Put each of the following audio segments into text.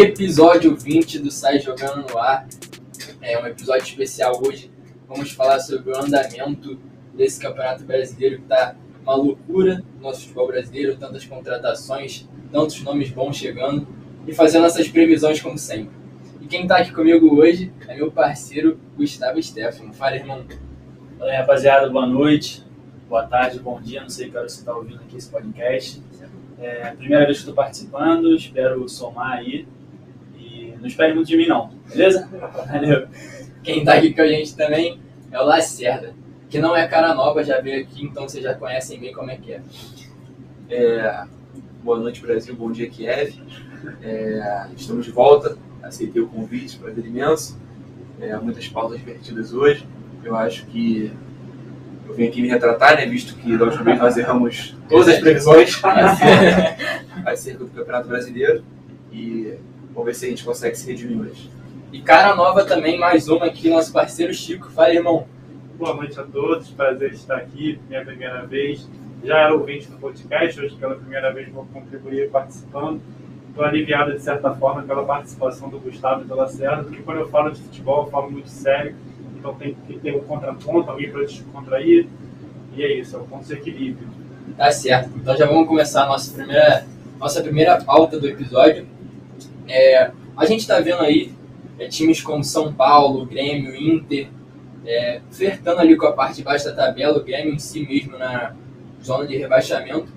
Episódio 20 do Sai Jogando no Ar. É um episódio especial hoje. Vamos falar sobre o andamento desse Campeonato Brasileiro que está uma loucura no nosso futebol brasileiro, tantas contratações, tantos nomes bons chegando e fazer nossas previsões como sempre. E quem está aqui comigo hoje é meu parceiro Gustavo Stefano. Fala, irmão. Fala aí, rapaziada, boa noite, boa tarde, bom dia, não sei que hora você está ouvindo aqui esse podcast. É a primeira vez que estou participando, espero somar aí. Não espere muito de mim, não, beleza? Valeu. Quem está aqui com a gente também é o Lacerda, que não é cara nova, já veio aqui, então vocês já conhecem bem como é que é. É, boa noite, Brasil. Bom dia, Kiev. É, estamos de volta. Aceitei o convite, prazer imenso. É, muitas pautas divertidas hoje. Eu acho que eu vim aqui me retratar, né, visto que da última vez nós erramos todas as previsões acerca do Campeonato Brasileiro. E vamos ver se a gente consegue se redimir hoje. E cara nova também, mais uma aqui, nosso parceiro Chico. Fala, irmão. Boa noite a todos, prazer estar aqui, minha primeira vez. Já era ouvinte do podcast, hoje pela primeira vez vou contribuir participando. Estou aliviado, de certa forma, pela participação do Gustavo e do Lacerda, porque quando eu falo de futebol, eu falo muito sério, então tem que ter um contraponto, alguém para descontrair, e é isso, é o ponto de equilíbrio. Tá certo. Então já vamos começar a nossa primeira, nossa primeira pauta do episódio. É, a gente está vendo aí é, times como São Paulo, Grêmio, Inter, é, flertando ali com a parte de baixo da tabela, o Grêmio em si mesmo na zona de rebaixamento.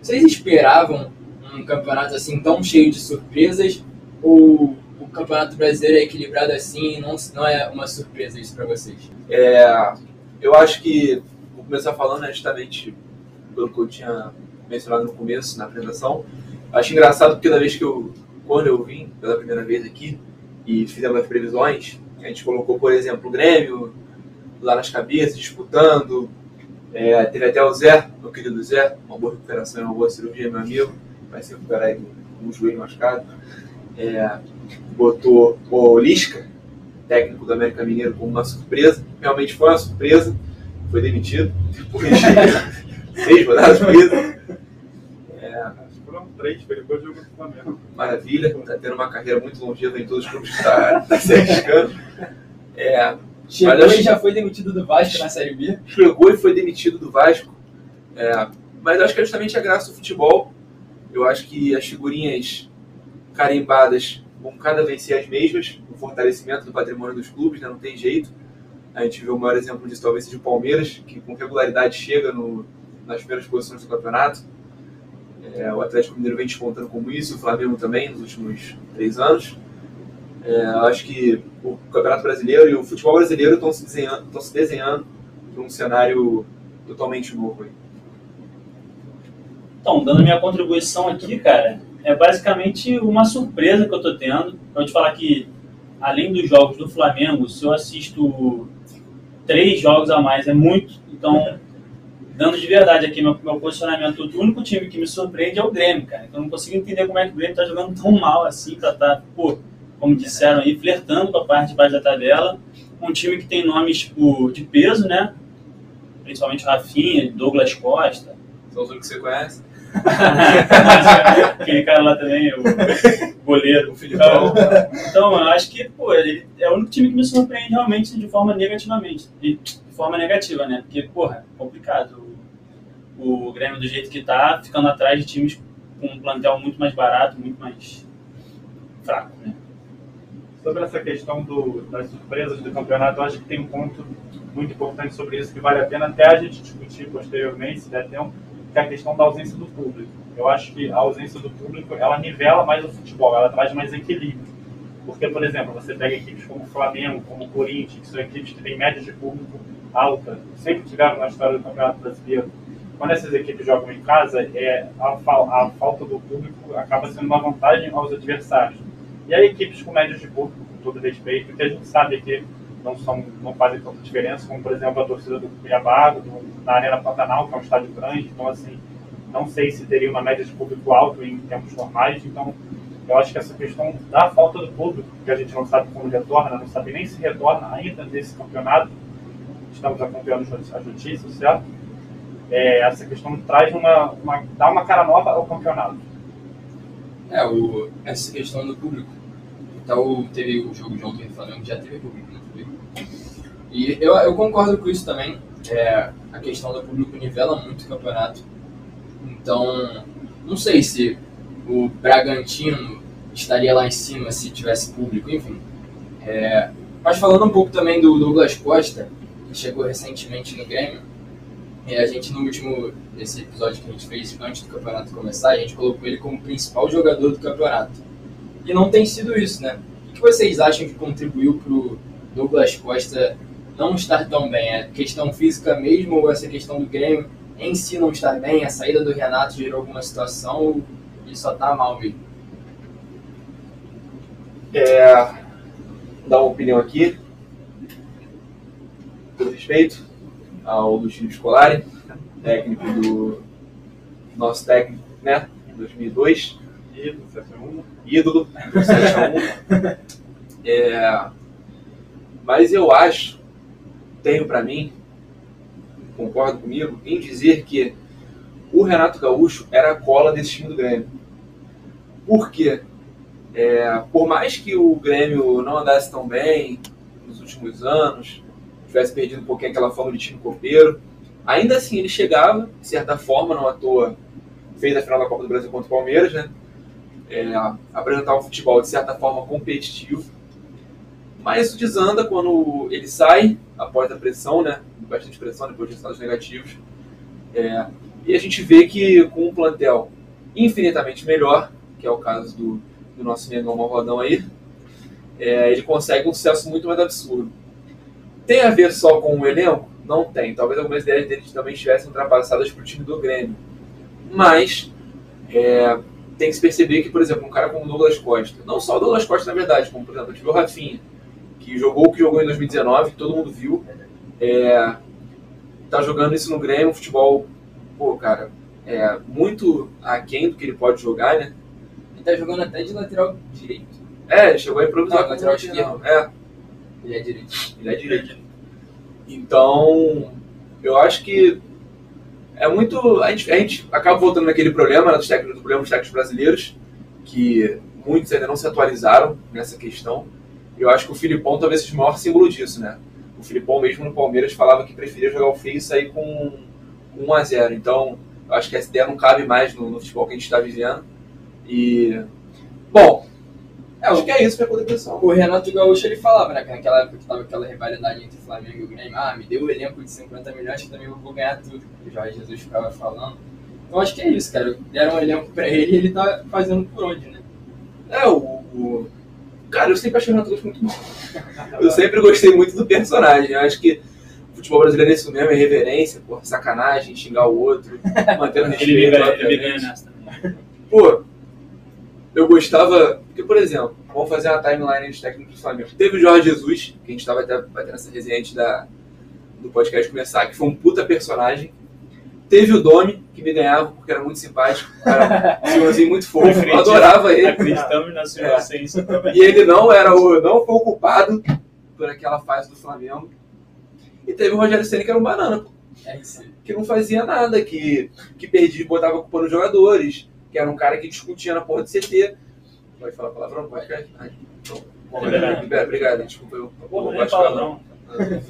Vocês esperavam um campeonato assim tão cheio de surpresas ou o campeonato brasileiro é equilibrado assim e não, não é uma surpresa isso para vocês? É, eu acho que, vou começar falando né, justamente pelo que eu tinha mencionado no começo, na apresentação. Acho engraçado porque toda vez que eu, quando eu vim pela primeira vez aqui e fizemos as previsões, a gente colocou, por exemplo, o Grêmio lá nas cabeças, disputando. É, teve até o Zé, meu querido Zé, uma boa recuperação, uma boa cirurgia, meu amigo. Vai se recuperar aí com o joelho machucado. É, botou o Lisca, técnico do América Mineiro, como uma surpresa. Realmente foi uma surpresa. Foi demitido. De seis rodadas preso. É, Foram três, depois do jogo do Flamengo. maravilha, está tendo uma carreira muito longeva em todos os clubes que está tá se arriscando. É, Chegou Mas acho- e já foi demitido do Vasco na Série B. chegou e foi demitido do Vasco. É, mas acho que é justamente a graça do futebol. Eu acho que as figurinhas carimbadas vão cada vez ser as mesmas, o fortalecimento do patrimônio dos clubes, né, não tem jeito. A gente viu o maior exemplo disso talvez seja o Palmeiras, que com regularidade chega no, nas primeiras posições do campeonato. É, o Atlético Mineiro vem despontando como isso, o Flamengo também nos últimos três anos. É, acho que o Campeonato Brasileiro e o futebol brasileiro estão se desenhando, estão se desenhando para um cenário totalmente novo. aí. Então, dando minha contribuição aqui, cara, é basicamente uma surpresa que eu tô tendo. Eu te falar que, além dos jogos do Flamengo, se eu assisto três jogos a mais, é muito. Então, dando de verdade aqui meu, meu posicionamento, o único time que me surpreende é o Grêmio, cara. Então, eu não consigo entender como é que o Grêmio tá jogando tão mal assim, pra tá, pô, como disseram aí, flertando com a parte de baixo da tabela. Um time que tem nomes, tipo, de peso, né? Principalmente Rafinha, Douglas Costa. São os que você conhece? Aquele cara lá também, o goleiro. O Filipão. Então, eu acho que, pô, ele é o único time que me surpreende realmente de forma negativamente. De, de forma negativa, né? Porque, porra, é complicado. O, Grêmio, do jeito que tá, ficando atrás de times com um plantel muito mais barato, muito mais fraco, né? Sobre essa questão do- das surpresas do campeonato, eu acho que tem um ponto muito importante sobre isso que vale a pena até a gente discutir posteriormente, se der tempo, que é a questão da ausência do público. Eu acho que a ausência do público, ela nivela mais o futebol, ela traz mais equilíbrio. Porque, por exemplo, você pega equipes como o Flamengo, como o Corinthians, que são equipes que têm média de público alta, sempre tiveram na história do Campeonato Brasileiro. Quando essas equipes jogam em casa, é, a, a falta do público acaba sendo uma vantagem aos adversários. E aí equipes com médias de público, com todo respeito, que a gente sabe que não, são, não fazem tanta diferença, como por exemplo a torcida do Cuiabá, do, da Arena Pantanal, que é um estádio grande, então assim, não sei se teria uma média de público alto em tempos normais, então eu acho que essa questão da falta do público, que a gente não sabe como retorna, não sabe nem se retorna ainda nesse campeonato, estamos acompanhando as notícias, certo? É, essa questão traz uma, uma, dá uma cara nova ao campeonato. É, o, essa questão do público. Então, teve o jogo de ontem Flamengo, já teve público, não teve? E eu, eu concordo com isso também. É, a questão do público nivela muito o campeonato. Então, não sei se o Bragantino estaria lá em cima se tivesse público, enfim. É, mas falando um pouco também do Douglas Costa, que chegou recentemente no Grêmio, e a gente no último, nesse episódio que a gente fez antes do campeonato começar, a gente colocou ele como principal jogador do campeonato. E não tem sido isso, né? O que vocês acham que contribuiu para o Douglas Costa não estar tão bem? É questão física mesmo ou essa questão do Grêmio em si não estar bem? A saída do Renato gerou alguma situação ou ele só tá mal mesmo? É, dar uma opinião aqui, com respeito ao Luciano Scolari, técnico do nosso técnico, né, em 2002. Ídolo, 7 Ídolo, do 7 É, mas eu acho, tenho para mim, concordo comigo, em dizer que o Renato Gaúcho era a cola desse time do Grêmio. Por quê? É, por mais que o Grêmio não andasse tão bem nos últimos anos, tivesse perdido um pouquinho aquela forma de time copeiro, ainda assim ele chegava, de certa forma, não à toa, fez a final da Copa do Brasil contra o Palmeiras, né? É, apresentar um futebol de certa forma competitivo. Mas isso desanda quando ele sai após a pressão, né? Bastante pressão depois de resultados negativos. É, e a gente vê que com um plantel infinitamente melhor, que é o caso do, do nosso Mengão Malvadão aí, é, ele consegue um sucesso muito mais absurdo. Tem a ver só com o elenco? Não tem. Talvez algumas ideias dele também estivessem ultrapassadas para o time do Grêmio. Mas é, tem que se perceber que, por exemplo, um cara como o Douglas Costa, não só o Douglas Costa, na verdade, como, por exemplo, tive o Rafinha, que jogou o que jogou em 2019, que todo mundo viu, é, tá jogando isso no Grêmio, um futebol, pô, cara, é muito aquém do que ele pode jogar, né? Ele tá jogando até de lateral direito. É, chegou a improvisar. Não, lateral esquerdo. É, Ele é direito. ele é direito. Então, eu acho que é muito. A gente, a gente acaba voltando naquele problema né, dos técnicos, do problema dos técnicos brasileiros, que muitos ainda não se atualizaram nessa questão. Eu acho que o Filipão talvez seja o maior símbolo disso, né? O Filipão, mesmo no Palmeiras, falava que preferia jogar o feio e sair com, com 1 a 0 Então, eu acho que essa ideia não cabe mais no, no futebol que a gente está vivendo. E. Bom, acho que é isso minha contribuição. O Renato Gaúcho ele falava, né, que naquela época que tava aquela rivalidade entre Flamengo e o Grêmio, ah, me deu o elenco de 50 milhões que também eu vou ganhar tudo. O Jorge Jesus ficava falando. Então acho que é isso, cara. Deram um elenco pra ele e ele tá fazendo por onde, né? É, o. o- Cara, eu sempre achei o Renato Gaúcho muito bom. Eu sempre gostei muito do personagem. Eu acho que o futebol brasileiro é isso mesmo, é reverência, porra, sacanagem, xingar o outro, mantendo respeito. Ele ganha nessa também. Pô, eu gostava. Porque, por exemplo, vamos fazer uma timeline dos técnicos do Flamengo. Teve o Jorge Jesus, que a gente estava até batendo essa resenha antes da, do podcast começar, que foi um puta personagem. Teve o Domi, que me ganhava porque era muito simpático, cara, um senhorzinho muito fofo, eu adorava ele. Acreditamos na sua É. também. E ele não era o, não foi o culpado por aquela fase do Flamengo. E teve o Rogério Ceni que era um banana, É que não fazia nada, que, que perdia e botava culpa nos jogadores, que era um cara que discutia na porra de CT. Pode falar palavrão podcast? Ah, então, bom, Libera. libera, obrigado, desculpa eu. Porra, nem gosto de palavrão. não.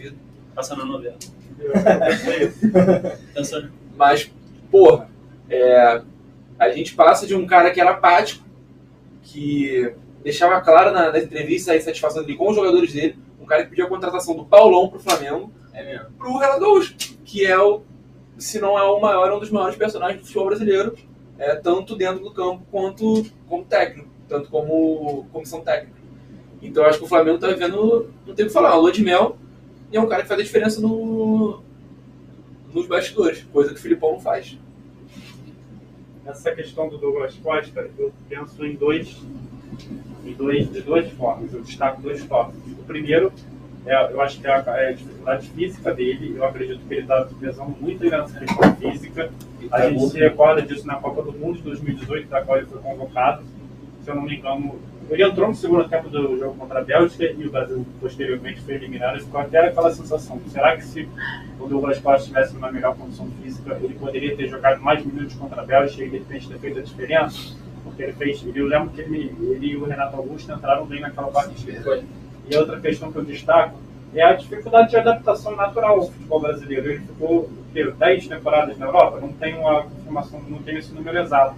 Passando a novela. É. Mas, porra, é, a gente passa de um cara que era apático, que deixava claro na, nas entrevistas a insatisfação dele com os jogadores dele, um cara que pediu a contratação do Paulão pro Flamengo, É mesmo. pro Renato Gaúcho, que é o, se não é o maior, é um dos maiores personagens do futebol brasileiro, é, tanto dentro do campo quanto como técnico, tanto como comissão técnica. Então acho que o Flamengo tá vivendo, não tem o que falar, lua de mel, e é um cara que faz a diferença no, nos bastidores, coisa que o Filipão não faz. Essa questão do Douglas Costa, eu penso em dois, em dois, de duas formas. Eu destaco dois tópicos. O primeiro, é, eu acho que é a, é a dificuldade física dele. Eu acredito que ele está pesando muito nessa questão física. A gente se recorda disso na Copa do Mundo de 2018, da qual ele foi convocado. Se eu não me engano, ele entrou no segundo tempo do jogo contra a Bélgica e o Brasil posteriormente foi eliminado. Ficou até aquela sensação: será que se o Douglas Costa estivesse numa melhor condição física, ele poderia ter jogado mais minutos contra a Bélgica e de repente ter feito a diferença? porque ele fez, eu lembro que ele, ele e o Renato Augusto entraram bem naquela partida. E outra questão que eu destaco é a dificuldade de adaptação natural ao futebol brasileiro. Ele ficou 10 temporadas na Europa, não tem uma confirmação, não tem esse número exato.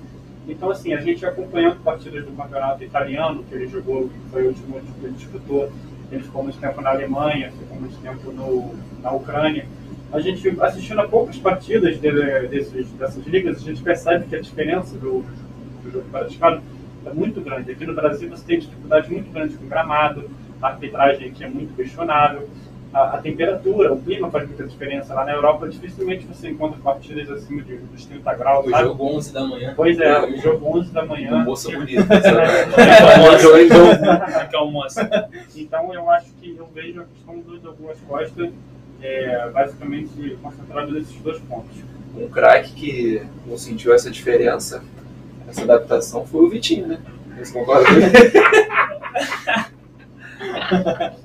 Então, assim, a gente acompanhando partidas do campeonato italiano, que ele jogou, que foi o último que ele disputou, ele ficou muito tempo na Alemanha, ficou muito tempo no, na Ucrânia. A gente, assistindo a poucas partidas de, desses, dessas ligas, a gente percebe que a diferença do, do jogo praticado é muito grande. Aqui no Brasil você tem dificuldade muito grande com gramado, a arbitragem aqui é muito questionável, a, a, temperatura, o clima faz muita diferença. Lá na Europa, dificilmente você encontra partidas acima de, dos 30 graus. O jogo 11 da manhã. Pois é, o jogo 11 da manhã. Uma moça bonita. que almoça. Então, eu acho que eu vejo a questão dos Douglas Costa é, basicamente concentrado nesses dois pontos. Um craque que não sentiu essa diferença, essa adaptação, foi o Vitinho, né? Você concorda com ele?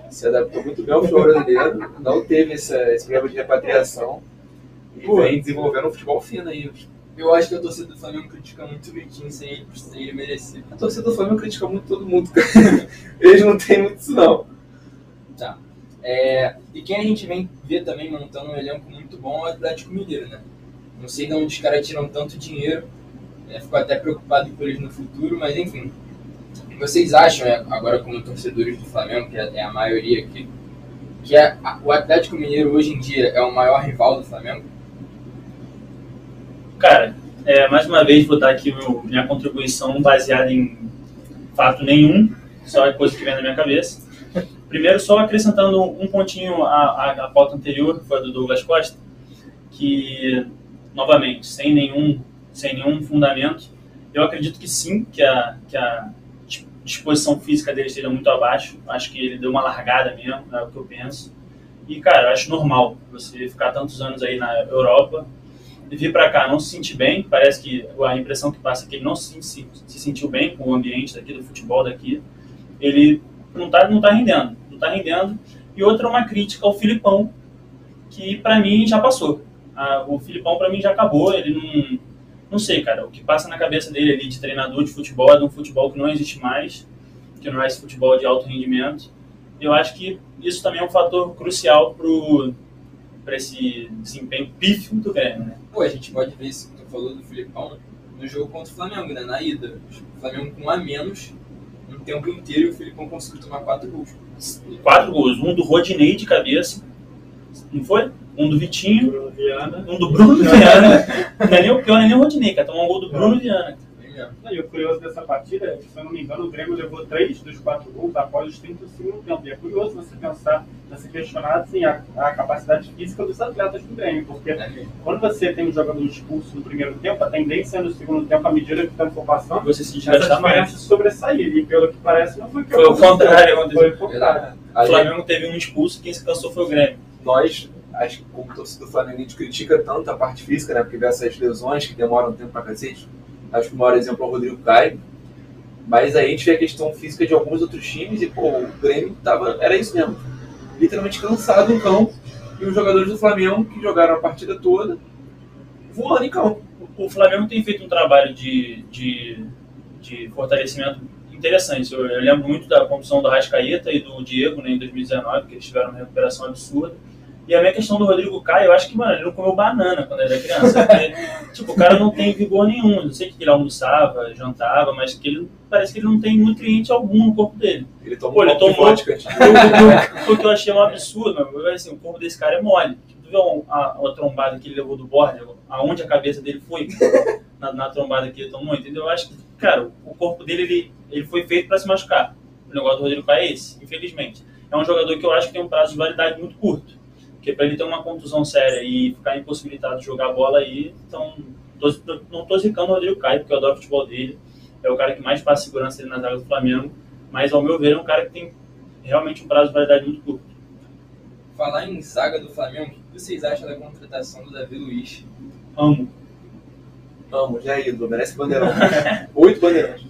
Se adaptou muito bem ao futebol brasileiro, não teve essa, esse problema de repatriação e Pô. vem desenvolvendo um futebol fino aí. Eu acho que a torcida do Flamengo critica muito o Vitinho sem, sem ele merecer. A torcida do Flamengo critica muito todo mundo. Eles não têm muito isso, não. Tá. É, e quem a gente vem ver também montando um elenco muito bom é o Atlético Mineiro, né? Não sei de onde os caras tiram tanto dinheiro. É, fico até preocupado com eles no futuro, mas enfim. Vocês acham, é, agora como torcedores do Flamengo, que é a maioria aqui, que é, o Atlético Mineiro hoje em dia é o maior rival do Flamengo? Cara, é, mais uma vez vou dar aqui meu, minha contribuição baseada em fato nenhum, só é coisa que vem na minha cabeça. Primeiro, só acrescentando um pontinho à, à, à pauta anterior, que foi a do Douglas Costa, que, novamente, sem nenhum, sem nenhum fundamento, eu acredito que sim, que a, que a disposição física dele esteja muito abaixo. Acho que ele deu uma largada mesmo, é o que eu penso. E, cara, acho normal você ficar tantos anos aí na Europa e vir para cá não se sentir bem. Parece que a impressão que passa é que ele não se, se, se sentiu bem com o ambiente daqui, do futebol daqui. Ele não tá, não tá rendendo, não tá rendendo. E outra é uma crítica ao Filipão, que para mim já passou. Ah, o Filipão para mim já acabou, ele não, não sei, cara, o que passa na cabeça dele ali de treinador de futebol é de um futebol que não existe mais, que não é esse futebol de alto rendimento. Eu acho que isso também é um fator crucial pro para esse desempenho pífio do Grêmio, né? Pô, a gente pode ver isso que tu falou do Filipão no jogo contra o Flamengo, né? Na ida. O Flamengo com um a menos, um tempo inteiro, e o Filipão conseguiu tomar quatro gols. Quatro gols, um do Rodinei de cabeça, não foi? Um do Vitinho, Bruno Viana. um do Bruno Viana. Não é nem o pior, não é nem o Rodinei, cara. Tomou um gol do Bruno Viana. Não, E o curioso dessa partida é que, se eu não me engano, o Grêmio levou três dos quatro gols após os 30 do segundo tempo. E é curioso você pensar, você questionar assim, a, a capacidade física dos atletas do Grêmio, porque É quando você tem um jogador expulso no primeiro tempo, a tendência é no segundo tempo, à medida que o tempo for passando, Você se essa diferença sobressair. E pelo que parece, não foi o que Foi o contrário, Foi o contrário. O Flamengo teve um expulso, quem se cansou foi o Grêmio. nós, acho que como torcedor do Flamengo, a gente critica tanto a parte física, né? Porque vê essas lesões que demoram tempo pra cacete. Acho que o maior exemplo é o Rodrigo Caio. Mas aí a gente vê a questão física de alguns outros times e, pô, o Grêmio tava, era isso mesmo. Literalmente cansado em campo. E os jogadores do Flamengo, que jogaram a partida toda, voando em campo. O Flamengo tem feito um trabalho de, de, de fortalecimento interessante. Eu, eu lembro muito da condução do Rascaeta e do Diego né, em 2019, que eles tiveram uma recuperação absurda. E a minha questão do Rodrigo Caio, eu acho que, mano, ele não comeu banana quando era criança. Porque, tipo, o cara não tem vigor nenhum. Eu sei que ele almoçava, jantava, mas que ele parece que ele não tem nutriente algum no corpo dele. Ele tomou Pô, ele tomou- vodka. O, o- o que eu achei um absurdo, meu, assim, o corpo desse cara é mole. Tu viu a, a, a trombada que ele levou do borde, aonde a cabeça dele foi na, na trombada que ele tomou, entendeu? Eu acho que, cara, o corpo dele ele, ele foi feito para se machucar. O negócio do Rodrigo Caio é esse, infelizmente. É um jogador que eu acho que tem um prazo de validade muito curto. Porque para ele ter uma contusão séria e ficar impossibilitado de jogar bola aí, então tô, não tô zicando o Rodrigo Caio, porque eu adoro o futebol dele. É o cara que mais passa segurança ali na zaga do Flamengo. Mas, ao meu ver, é um cara que tem realmente um prazo de validade muito curto. Falar em zaga do Flamengo, o que vocês acham da contratação do Davi Luiz? Amo. Vamos, já é ídolo, merece bandeirão. Oito bandeirões.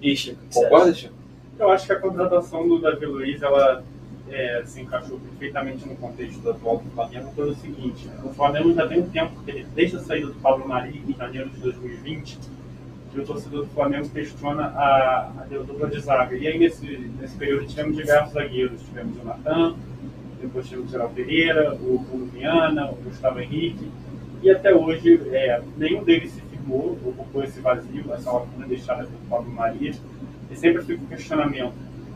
Ixi, Concorda, Chico? Eu acho que a contratação do Davi Luiz ela é, se encaixou perfeitamente no contexto atual do Flamengo pelo seguinte: o Flamengo já tem um tempo desde a saída do Pablo Mari em janeiro de 2020, que o torcedor do Flamengo questiona a, a dupla de zaga. E aí, nesse, nesse período, tivemos diversos zagueiros. Tivemos o Natan, depois tivemos o Geraldo Pereira, o Bruno Viana, o Gustavo Henrique. E até hoje, é, nenhum deles se firmou, ocupou esse vazio, essa lacuna deixada pelo Pablo Maria. E sempre fica o questionamento: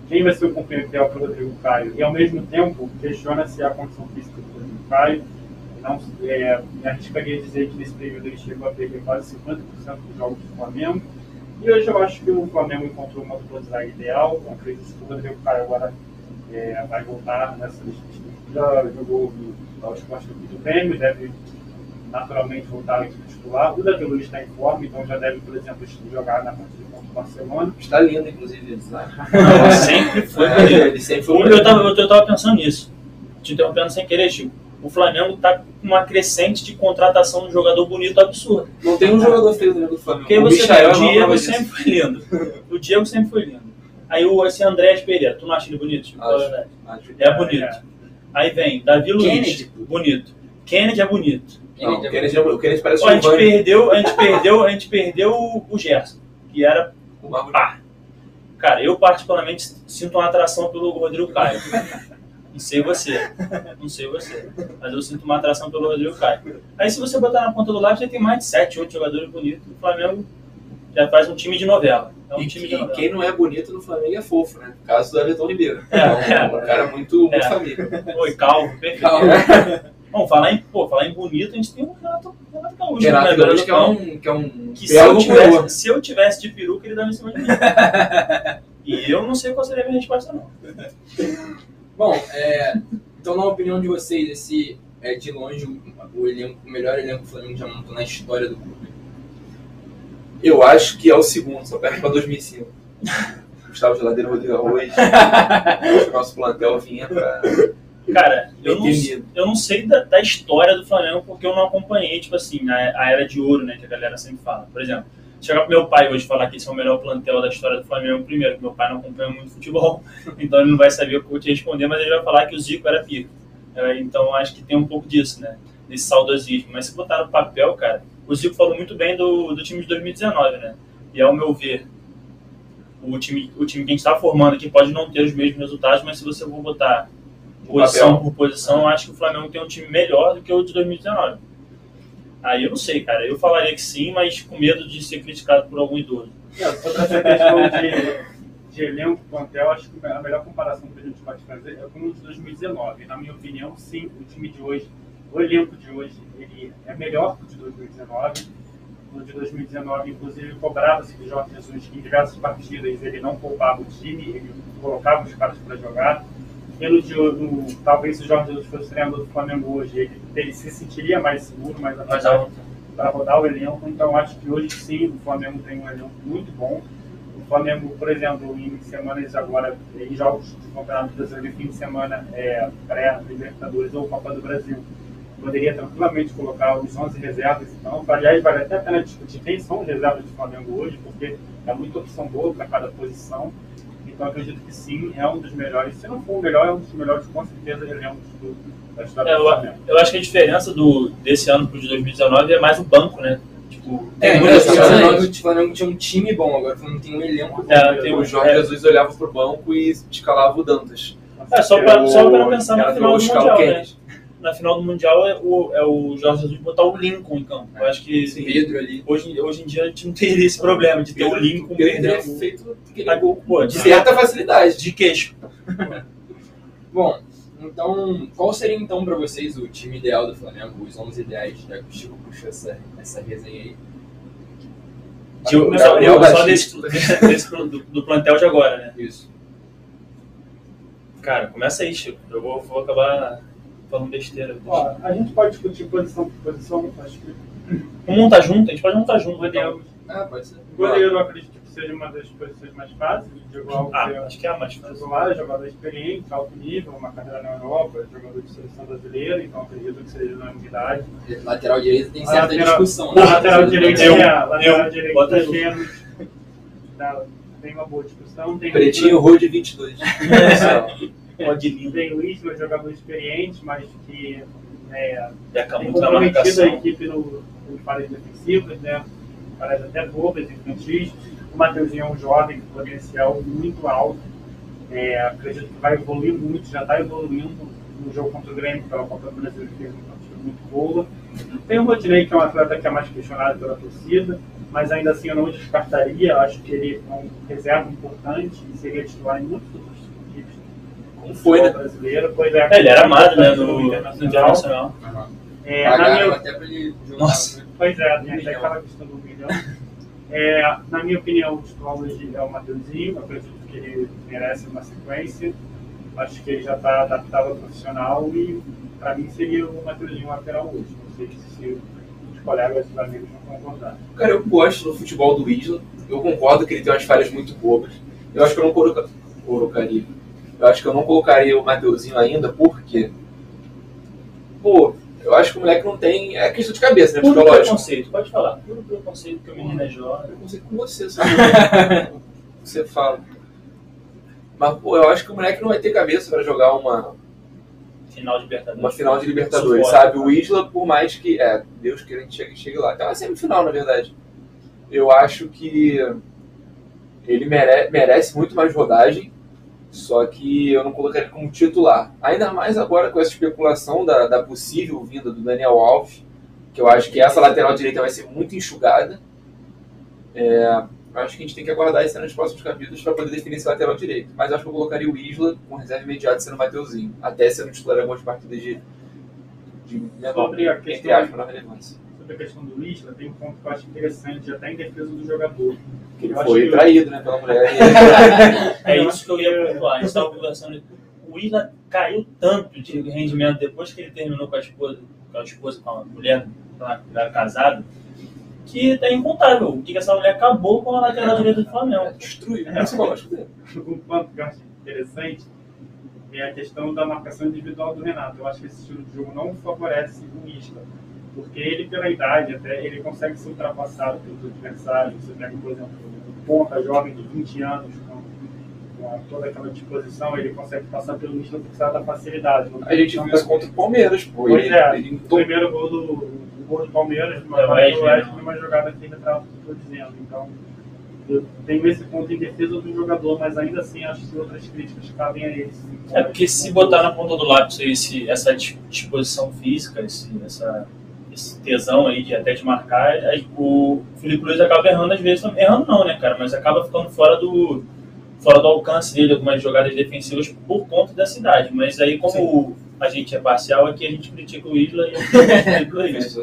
quem vai ser o companheiro ideal para o Rodrigo Caio? E, ao mesmo tempo, questiona-se a condição física do Rodrigo Caio não, é, me arriscaria dizer que nesse período ele chegou a perder quase 50% dos jogos do Flamengo. E hoje eu acho que o Flamengo encontrou uma dupla de zaga ideal. Eu acredito que o Rodrigo Caio agora é, vai voltar nessa lista. Já jogou no esporte do Grêmio, deve naturalmente voltar equipe titular. O Davi Luiz está em forma, então já deve, por exemplo, jogar na partida contra o Barcelona. Está lindo, inclusive, ele sempre foi. É, ele sempre foi. Eu estava pensando nisso. Te interrompendo sem querer, Chico o Flamengo está com uma crescente de contratação de jogador bonito absurdo. Não tem um jogador feio dentro do Flamengo. Porque o você Michael, o Diego sempre foi lindo. O Diego sempre foi lindo. Aí o esse Andrés Pereira, tu não acha ele bonito? Tipo, acho, acho. É bonito. Aí vem Davi Luiz, Kennedy. bonito. Kennedy é bonito. Não, é, Kennedy, é, Kennedy parece Ó, a gente perdeu, a gente perdeu, a gente perdeu o Gerson, que era o pá. Cara, eu particularmente sinto uma atração pelo Rodrigo Caio. Não sei você. Não sei você. Mas eu sinto uma atração pelo Rodrigo Caio. Aí se você botar na ponta do lápis, já tem mais de 7, 8 jogadores bonitos. O Flamengo já faz um time de novela. É um e, time de novela. quem não é bonito no Flamengo é fofo, né? No caso do Everton Ribeiro. É, é, um cara muito, muito é. família. Oi, calvo, perfeito. Calvo. Bom, falar em, pô, falar em bonito, a gente tem o Renato, Renato Gaúcho. Renato né, Gaúcho, que é um, que é um que se eu, tivesse, se eu tivesse de peruca, ele dava em cima de mim. e eu não sei qual seria a minha resposta, não. Bom, é, então, na opinião de vocês, esse é de longe o, o, elenco, o melhor elenco que o Flamengo já montou na história do clube? Eu acho que é o segundo, só perto para 2005. Gustavo Geladeiro, Rodrigo Arroz. o nosso plantel vinha para. Cara, eu não, eu não sei da, da, história do Flamengo porque eu não acompanhei, tipo assim, a, a era de ouro, né, que a galera sempre fala. Por exemplo, chegar pro meu pai hoje falar que esse é o melhor plantel da história do Flamengo, primeiro, que meu pai não acompanha muito futebol, então ele não vai saber o que eu vou te responder, mas ele vai falar que o Zico era pico. É, então acho que tem um pouco disso, né? Desse saudosismo. Mas se botar no papel, cara, o Zico falou muito bem do, do time de 2019, né? E ao meu ver, o time, o time que a gente está formando aqui pode não ter os mesmos resultados, mas se você for botar posição por posição, eu acho que o Flamengo tem um time melhor do que o de 2019. Aí eu não sei, cara. Eu falaria que sim, mas com medo de ser criticado por algum idoso. Não, sobre essa questão de, de elenco plantel, acho que a melhor comparação que a gente pode fazer é com o de 2019. Na minha opinião, sim, o time de hoje, o elenco de hoje, ele é melhor que o de 2019. No de 2019, inclusive, cobrava-se de Jorge Jesus que em diversas partidas ele não poupava o time, ele colocava os caras para jogar pelo no, talvez se o Jorge Jesus fosse treinador do Flamengo hoje, ele, ele se sentiria mais seguro, mais avançado para rodar o elenco. Então acho que hoje sim o Flamengo tem um elenco muito bom. O Flamengo, por exemplo, em semanas agora, em jogos de campeonato brasileiro, fim de semana é, pré-Libertadores ou Copa do Brasil, poderia tranquilamente colocar os 11 reservas. Então, aliás, vale até a pena discutir quem são os reservas do Flamengo hoje, porque é muita opção boa para cada posição. Então acredito que sim, é um dos melhores. Se não for o melhor, é um dos melhores, com certeza, elencos do, da história é, do Flamengo. Eu, acho que a diferença do, desse ano para o de 2019 é mais o banco, né? Tipo, é, muita o Flamengo tinha um time bom, agora não tem um elenco bom. É, tem o Jorge é. Jesus olhava pro banco e escalava o Dantas. É, só para só pensar no final do Mundial, né? Na final do Mundial é o, é o Jorge Jesus botar o Lincoln em campo. Eu acho que Sim, Pedro ali. Hoje, hoje em dia a gente não teria esse problema de ter Pedro, o Lincoln Pedro é feito aquele gol, pô, de certa facilidade. De queixo. Bom, então, qual seria então para vocês o time ideal do Flamengo, os 11 ideais, já que o Chico puxou essa, essa resenha aí? De, só, só desse, desse do, do, plantel de agora, né? Isso. Cara, começa aí, Chico. Eu vou, vou acabar falando besteira. Ó, a gente pode discutir posição por posição, acho que. Vamos montar junto, a gente pode montar junto. Goleiro. Ah, pode ser. Goleiro, eu acredito que seja uma das posições mais fáceis. Jogou ah, que acho que é a mais fácil. Lá, jogador experiente, alto nível, uma carreira na Europa, jogador de seleção brasileira, então acredito que seja unanimidade. Lateral direito tem certa lateral, discussão. Né? Lateral direito é, lateral direito é tem uma boa discussão. Tem Pretinho, Rode 22. Pode vir. Tem o Isla, jogador experiente, mas que é, tem comprometido a equipe no, no paredes defensivas, né? parecem até bobas, infantis. O Mateuzinho é um jovem com potencial muito alto. É, acredito que vai evoluir muito, já está evoluindo no jogo contra o Grêmio pela Copa do Brasil, ele fez uma partida muito boa. Tem o Rodinei, que é um atleta que é mais questionado pela torcida, mas ainda assim eu não descartaria. Eu acho que ele é um reserva importante e seria titular em muitos outros foi, né? brasileiro. Pois é, É, ele era amado, né, no no, no Internacional. É, na Pagaram minha, até pra ele jogar. Nossa. Pois é, Um até aquela questão do milhão. É, na minha opinião, o titular hoje é o Mateuzinho. Acredito que ele merece uma sequência. Acho que ele já está adaptado ao profissional e, para mim, seria o Mateuzinho lateral hoje. Não sei se os colegas e amigos vão concordar. Cara, eu gosto do futebol do Isla. Eu concordo que ele tem umas falhas muito bobas. Eu acho que eu não coloca- colocaria. Eu acho que eu não colocaria o Mateuzinho ainda, porque. Pô, eu acho que o moleque não tem. É questão de cabeça, né? Puro preconceito, pode falar. Puro preconceito que o menino é jovem. Eu consigo com você, sabe? você fala. Mas, pô, eu acho que o moleque não vai ter cabeça pra jogar uma, Final de Libertadores. uma final de Libertadores, Sufoca. sabe? O Isla, por mais que. É, Deus queira que chegue, chegue lá. Até uma semifinal, na verdade. Eu acho que ele mere- merece muito mais rodagem, só que eu não colocaria como titular. Ainda mais agora com essa especulação da, da possível vinda do Daniel Alves, que eu acho que essa lateral direita vai ser muito enxugada. É, acho que a gente tem que aguardar isso nos próximos capítulos para poder definir esse lateral direito. Mas acho que eu colocaria o Isla com reserva imediata sendo o Mateuzinho, até sendo titular em algumas partidas de, de menor, entre aspas, menor relevância. Sobre a questão do Isla, tem um ponto que eu acho interessante, até em defesa do jogador. Que ele Eu foi que- traído né, pela mulher. É Eu isso que eu ia pontuar. A gente estava conversando. O Isla caiu tanto de rendimento depois que ele terminou com a esposa, com a, esposa, com a mulher, que era casado, que é incontável. O que essa mulher acabou com a lateral direita do Flamengo. Destruiu dele. um ponto que eu acho interessante é a questão da marcação individual do Renato. Eu acho que esse estilo de jogo não favorece o Isla, porque ele, pela idade, até ele consegue ser ultrapassado pelos adversários. Você pega, por exemplo, um ponta jovem de 20 anos, com, com toda aquela disposição, ele consegue passar pelo por causa da facilidade. A gente viu isso contra o Palmeiras, pô. Pois Ele, é, ele o primeiro gol do, o gol do Palmeiras, uma É, o jogada do Wesley, Wesley, uma jogada que ainda estava dizendo. Então, eu tenho esse ponto em defesa do jogador, mas ainda assim acho que outras críticas cabem a ele. sim. É porque se botar na ponta do lápis esse, essa dis- disposição física, esse, essa, esse tesão aí de até de marcar, aí o Felipe Luiz acaba errando às vezes. Errando não, né, cara? Mas acaba ficando fora do, fora do alcance dele, algumas jogadas defensivas por conta dessa idade. Mas aí, como a gente é parcial, aqui a gente critica o Isla e o Felipe Luiz.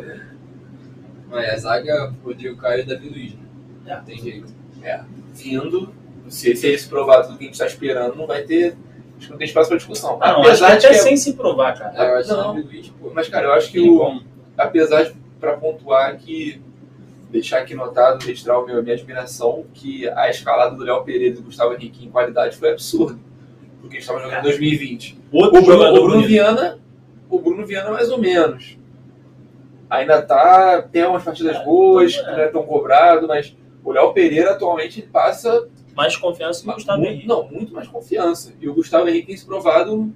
Mas a zaga, Rodrigo Caio e Davi Luiz. Né? É. Tem jeito. vindo. Se, se eles provar tudo que a gente está esperando, não vai ter. Acho que não tem espaço para discussão. Ah, não, acho que apesar até é- sem se provar, cara. É, Não. Luiz. Mas, cara, eu acho que o. Apesar de, para pontuar que. Deixar aqui notado, registrar o meu, a minha admiração, que a escalada do Léo Pereira e do Gustavo Henrique em qualidade foi absurda. Porque eles estavam jogando em 2020. Outro O Bruno, o Bruno. Viana, o Bruno Viana mais ou menos. Ainda tá, tem umas partidas É, boas, é. não é tão cobrado, mas o Léo Pereira atualmente passa mais confiança que o Gustavo muito, Henrique. não, muito mais confiança. E o Gustavo Henrique tem se provado um,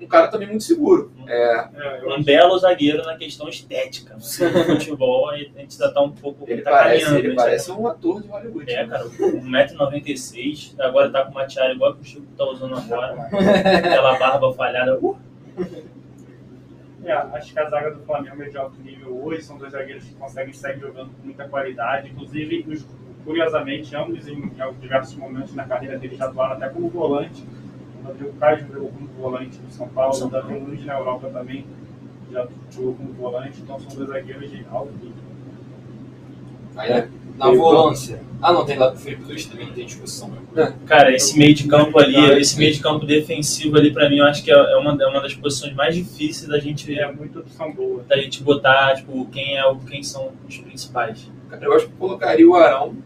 um cara também muito seguro. É, É, eu Um belo zagueiro na questão estética. No futebol, a gente ainda tá um pouco. ele tá parece, caminhando, ele né? parece um ator de Hollywood. É, cara, 1,96m, agora tá com uma tiara igual que o Chico tá usando agora. Aquela barba falhada. Uh, É, acho que a zaga do Flamengo é de alto nível hoje, são dois zagueiros que conseguem sair jogando com muita qualidade. Inclusive, os- curiosamente, ambos em, em diversos momentos na carreira deles já atuaram até como volante. O Rodrigo Caio jogou como volante do São Paulo, o Davi Luiz na Europa também já jogou como volante, então são dois zagueiros de alto nível. Aí, né, na volância. Ah, não, tem lá pro Felipe Luiz também, não tem discussão. Cara, esse meio de campo ali, esse meio de campo defensivo ali, pra mim, eu acho que é uma, é uma das posições mais difíceis da gente, É muita opção boa. da gente botar, tipo, quem, é o, quem são os principais. Cara, eu acho que colocaria o Arão,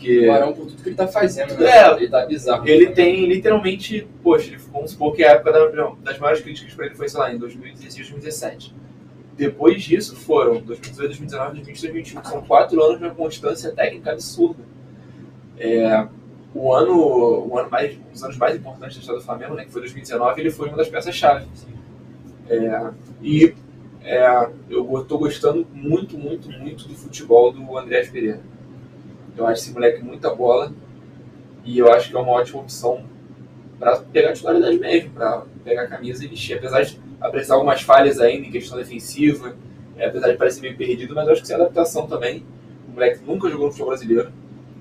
porque O por tudo que ele tá fazendo, né? É. Ele tá bizarro. ele tem literalmente, poxa, ele, vamos supor que a época da- das maiores críticas para ele foi, sei lá, em 2016, 2017. Depois disso foram 2018, 2019, 2020, 2021. São quatro anos de uma constância técnica absurda. É, o ano, o ano mais, um dos anos mais importantes da história do Flamengo, né, que foi 2019, ele foi uma das peças-chave. É, e É, eu tô gostando muito, muito, muito do futebol do Andrés Pereira. Eu acho esse moleque muita bola e eu acho que é uma ótima opção para pegar a titularidade mesmo, para pegar a camisa e vestir. Apesar de apresentar algumas falhas ainda em questão defensiva, é, apesar de parecer meio perdido, mas eu acho que sem adaptação também. O moleque nunca jogou no futebol brasileiro,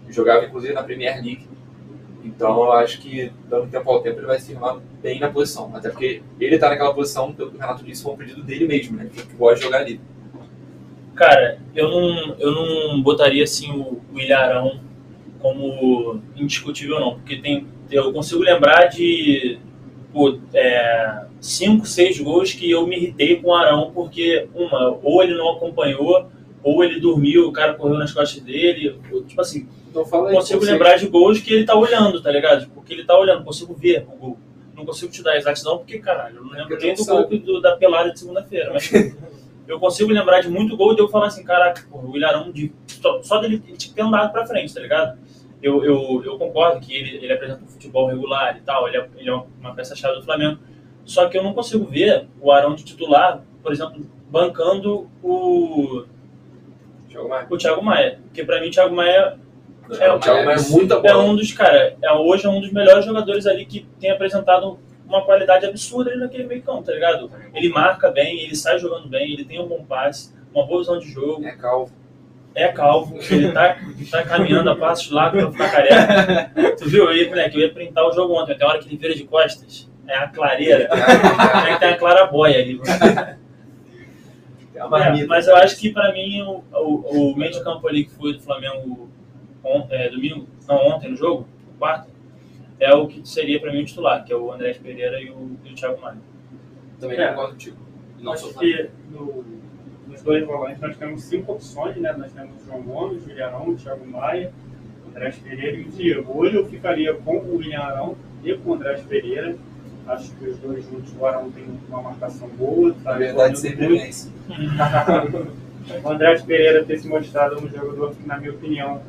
jogava inclusive na Premier League. Então eu acho que, dando tempo ao tempo, ele vai se firmar bem na posição. Até porque ele está naquela posição, pelo que o Renato disse, foi um pedido dele mesmo, né? Que gosta de jogar ali. Cara, eu não, eu não botaria assim o, o Ilharão como indiscutível, não. Porque tem, eu consigo lembrar de pô, é, cinco, seis gols que eu me irritei com o Arão, porque, uma, ou ele não acompanhou, ou ele dormiu, o cara correu nas costas dele. Tipo assim, então, fala aí, consigo lembrar de gols que ele tá olhando, tá ligado? Porque ele tá olhando, consigo ver o gol. Não consigo te dar exatidão, porque, caralho, eu não lembro nem do gol do, da pelada de segunda-feira. Mas eu consigo lembrar de muito gol de eu falar assim, caraca, o Ilharão, de, só, só dele ter andado pra frente, tá ligado? Eu, eu, eu concordo que ele, ele apresenta um futebol regular e tal, ele é, ele é uma peça-chave do Flamengo. Só que eu não consigo ver o Arão de titular, por exemplo, bancando o. Thiago Maia. O Thiago Maia. Porque pra mim o Thiago Maia é, o Thiago Maia é muita bola. É um dos, cara, é, hoje é um dos melhores jogadores ali que tem apresentado uma qualidade absurda ali naquele meio campo, tá ligado? Ele marca bem, ele sai jogando bem, ele tem um bom passe, uma boa visão de jogo. É calvo. É calvo, ele tá, tá caminhando a passos lá pra ficar careca. Tu viu aí, moleque? Eu ia printar o jogo ontem, até a hora que ele vira de costas. É a clareira. É que tem a clarabóia ali. É, mas eu acho que pra mim o, o, o meio de campo ali que foi do Flamengo é, domingo, não, ontem no jogo, quarta, é o que seria para mim o titular, que é o Andrés Pereira e o, e o Thiago Maia. Também é. concordo contigo. Não Acho que no, nos dois volantes nós temos cinco opções, né? Nós temos o João Gomes, o William Arão, o Thiago Maia, o Andrés Pereira e o Diego. Hoje eu ficaria com o William Arão e com o Andrés Pereira. Acho que os dois juntos, o Arão tem uma marcação boa. Tá Na verdade, sempre vence. o Andrés Pereira ter se mostrado um jogador que, na minha opinião,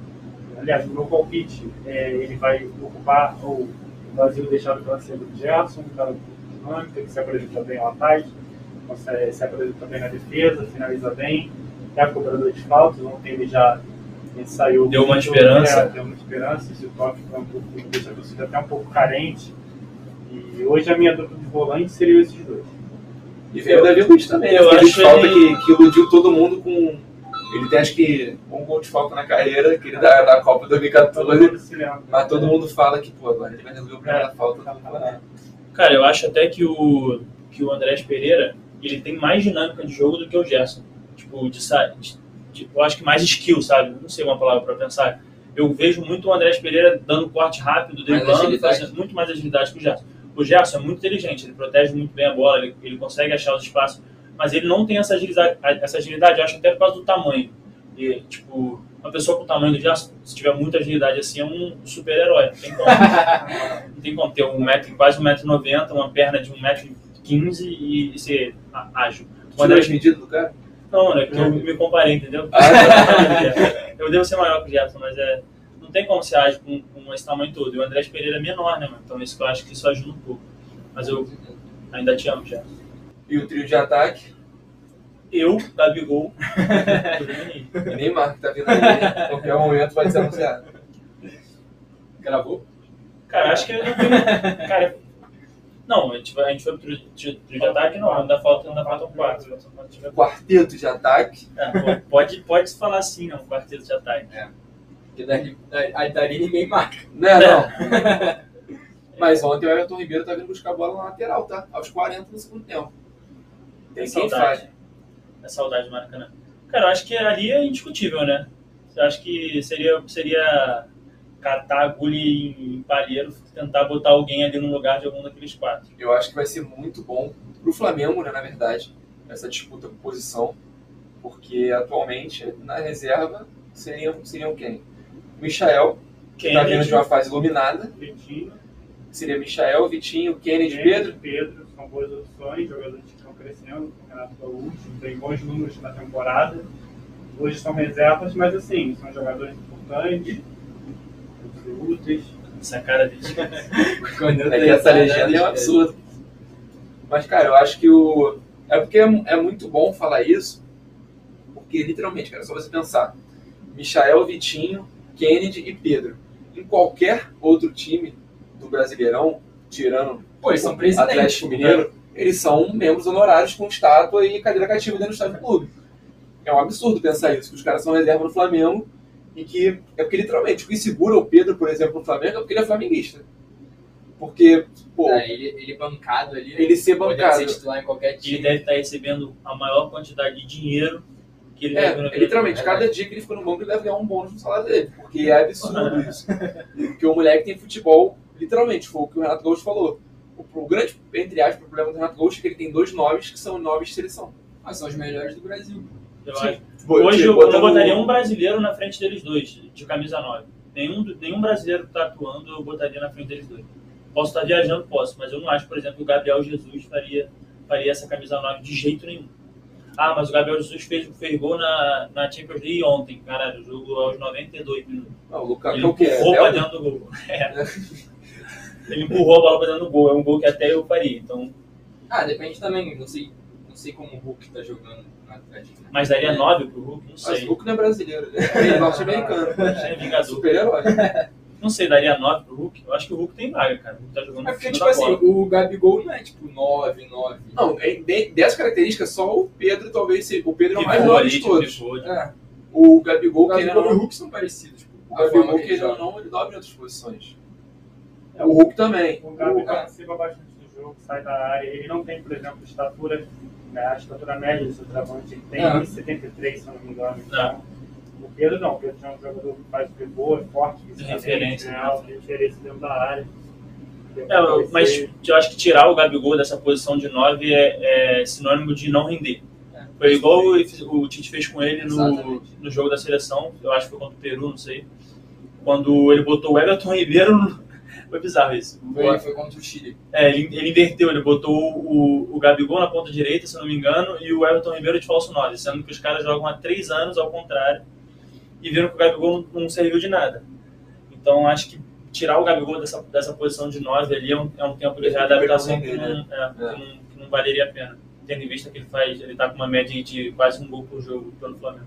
aliás, o meu palpite, é, ele vai ocupar o vazio deixado pela saída do Gerson, um cara dinâmica, que se apresenta bem ao ataque, se apresenta bem na defesa, finaliza bem, é cobrador de faltas, ontem ele já ele saiu... Deu uma esperança. É, deu uma esperança, esse toque foi um pouco, deixa a torcida até um pouco carente, e hoje a minha dupla de volante seria esses dois. E veio o Davi Luiz também, eu acho que falta ele... que, que iludiu todo mundo com ele tem acho que um gol de falta na carreira, que ele dá da Copa 2014. Mas todo mundo fala que, pô, agora ele vai resolver o problema da falta do Cara, eu acho até que o, que o Andrés Pereira ele tem mais dinâmica de jogo do que o Gerson. Tipo, de, de, de eu acho que mais skill, sabe? Não sei uma palavra para pensar. Eu vejo muito o Andrés Pereira dando corte rápido, driblando, fazendo muito mais agilidade que o Gerson. O Gerson é muito inteligente, ele protege muito bem a bola, ele, ele consegue achar os espaços mas ele não tem essa agilidade, essa agilidade, eu acho até por causa do tamanho. E, tipo, uma pessoa com o tamanho do Jason, se tiver muita agilidade assim, é um super-herói. Não tem como. não tem como ter um metro, quase 1,90m, uma perna de 1,15m e, e ser ágil. O André... medido do cara? Não, é que eu me comparei, entendeu? Ah, eu devo ser maior que o Gerson, mas é, não tem como ser ágil com, com esse tamanho todo. E o André Pereira é menor, né, mano? Então isso eu acho que isso ajuda um pouco. Mas eu ainda te amo, Gerson. E o trio de ataque? Eu, Gabigol e Neymar, que tá vindo aí. qualquer momento pode ser anunciado. Gravou? Cara, acho que eu não tenho. Cara, não, a gente, a gente foi pro trio, de ataque, não, ainda falta, ainda falta um quatro. Quarteto de ataque? É, pode, pode falar assim, não, quarteto de ataque. É. Porque daí, daí ninguém marca. Não, é, não. Mas ontem o Everton Ribeiro tá vindo buscar a bola na lateral, tá? Aos 40 no segundo tempo. Tem saudade. É saudade do Maracanã. Cara, eu acho que ali é indiscutível, né? Eu acho que seria, seria catar agulha em palheiro, tentar botar alguém ali no lugar de algum daqueles quatro. Eu acho que vai ser muito bom pro Flamengo, né, na verdade, essa disputa por posição, porque atualmente na reserva seriam, seriam quem? Michael, que está vindo de uma fase iluminada. Vitinho. Seria Michael, Vitinho, Kennedy, Pedro. Pedro, são boas opções, jogadores crescendo o Renato Gaúcho, tem bons números na temporada. Hoje são reservas, mas assim, são jogadores importantes, úteis. Essa cara de é que essa legenda é um absurdo. Mas, cara, eu acho que o. É porque é, é muito bom falar isso, porque literalmente, cara, é só você pensar. Michael, Vitinho, Kennedy e Pedro. Em qualquer outro time do Brasileirão, tirando Pô, eles são presidentes. Atlético pô. Mineiro, eles são membros honorários com estátua e cadeira cativa dentro do estádio do clube. É um absurdo pensar isso, que os caras são reserva no Flamengo e que. É porque literalmente o que segura o Pedro, por exemplo, no Flamengo é porque ele é flamenguista. Porque, pô, É, ele, ele bancado ali. ele ser bancado. ser titular em qualquer Ele time. deve estar recebendo a maior quantidade de dinheiro que ele É, literalmente, dele. cada dia que ele ficou no banco ele deve ganhar um bônus no salário dele. Porque é absurdo isso. Porque o moleque tem futebol, literalmente, foi o que o Renato Gaúcho falou. O, o grande, entre aspas, problema do Renato Gaúcho é que ele tem dois nomes que são nomes de seleção. Mas são os melhores do Brasil. Eu acho. Hoje eu, eu botando- botaria um brasileiro na frente deles dois, de camisa 9. Nenhum, nenhum brasileiro que tá atuando eu botaria na frente deles dois. Posso estar viajando, posso, mas eu não acho, por exemplo, que o Gabriel Jesus faria, faria essa camisa 9 de jeito nenhum. Ah, mas o Gabriel Jesus fez, fez gol na, na Champions League ontem, caralho, o jogo aos 92 minutos. Não, o Lukaku Ele é o quê? empurrou É dentro do gol. É. Ele empurrou a bola pra dentro do gol, é um gol que até eu faria. Então, Ah, depende também. Não sei, não sei como o Hulk tá jogando no Atlético. né? mas daria 9 pro Hulk, não Mas sei. o Hulk não é brasileiro, ele é norte-americano. É vingador. Super-herói. Não sei, daria 9 pro Hulk? Eu acho que o Hulk tem vaga, cara. O Hulk tá jogando É porque, tipo assim, o Gabigol não é tipo 9, 9. Não, é- de- dessas características, só o Pedro talvez seja. O Pedro é o mais novo de tipo, todos. É. O Gabigol, O Gabigol e o não, Hulk são parecidos. Tipo, o a forma Gabigol, que querendo ou joga. não, ele dobra em outras posições. É, O Hulk também. O Gabi O- participa bastante do jogo, sai da área. Ele não tem, por exemplo, estatura, né, a estatura média do centroavante. Ele tem É. 1,73, se eu não me engano. Então, o Pedro não. O Pedro é um jogador que faz pivô, é forte, Referência, né, referência dentro da área. É, mas eu acho que tirar o Gabigol dessa posição de 9 é, é sinônimo de não render. É. Foi igual o, o Tite fez com ele no, Exatamente. no jogo da seleção, eu acho que foi contra o Peru, não sei. Quando ele botou o Everton Ribeiro. Foi bizarro isso. Foi, foi contra o Chile. É, ele, ele inverteu, ele botou o, o Gabigol na ponta direita, se eu não me engano, e o Everton Ribeiro de falso 9, sendo que os caras jogam há três anos ao contrário e viram que o Gabigol não, não serviu de nada. Então acho que tirar o Gabigol dessa, dessa posição de 9 ali é um, é um tempo de Ele readaptação que não, é, que não, que não valeria a pena. Tendo em vista que ele faz, ele tá com uma média de quase um gol por jogo pelo Flamengo.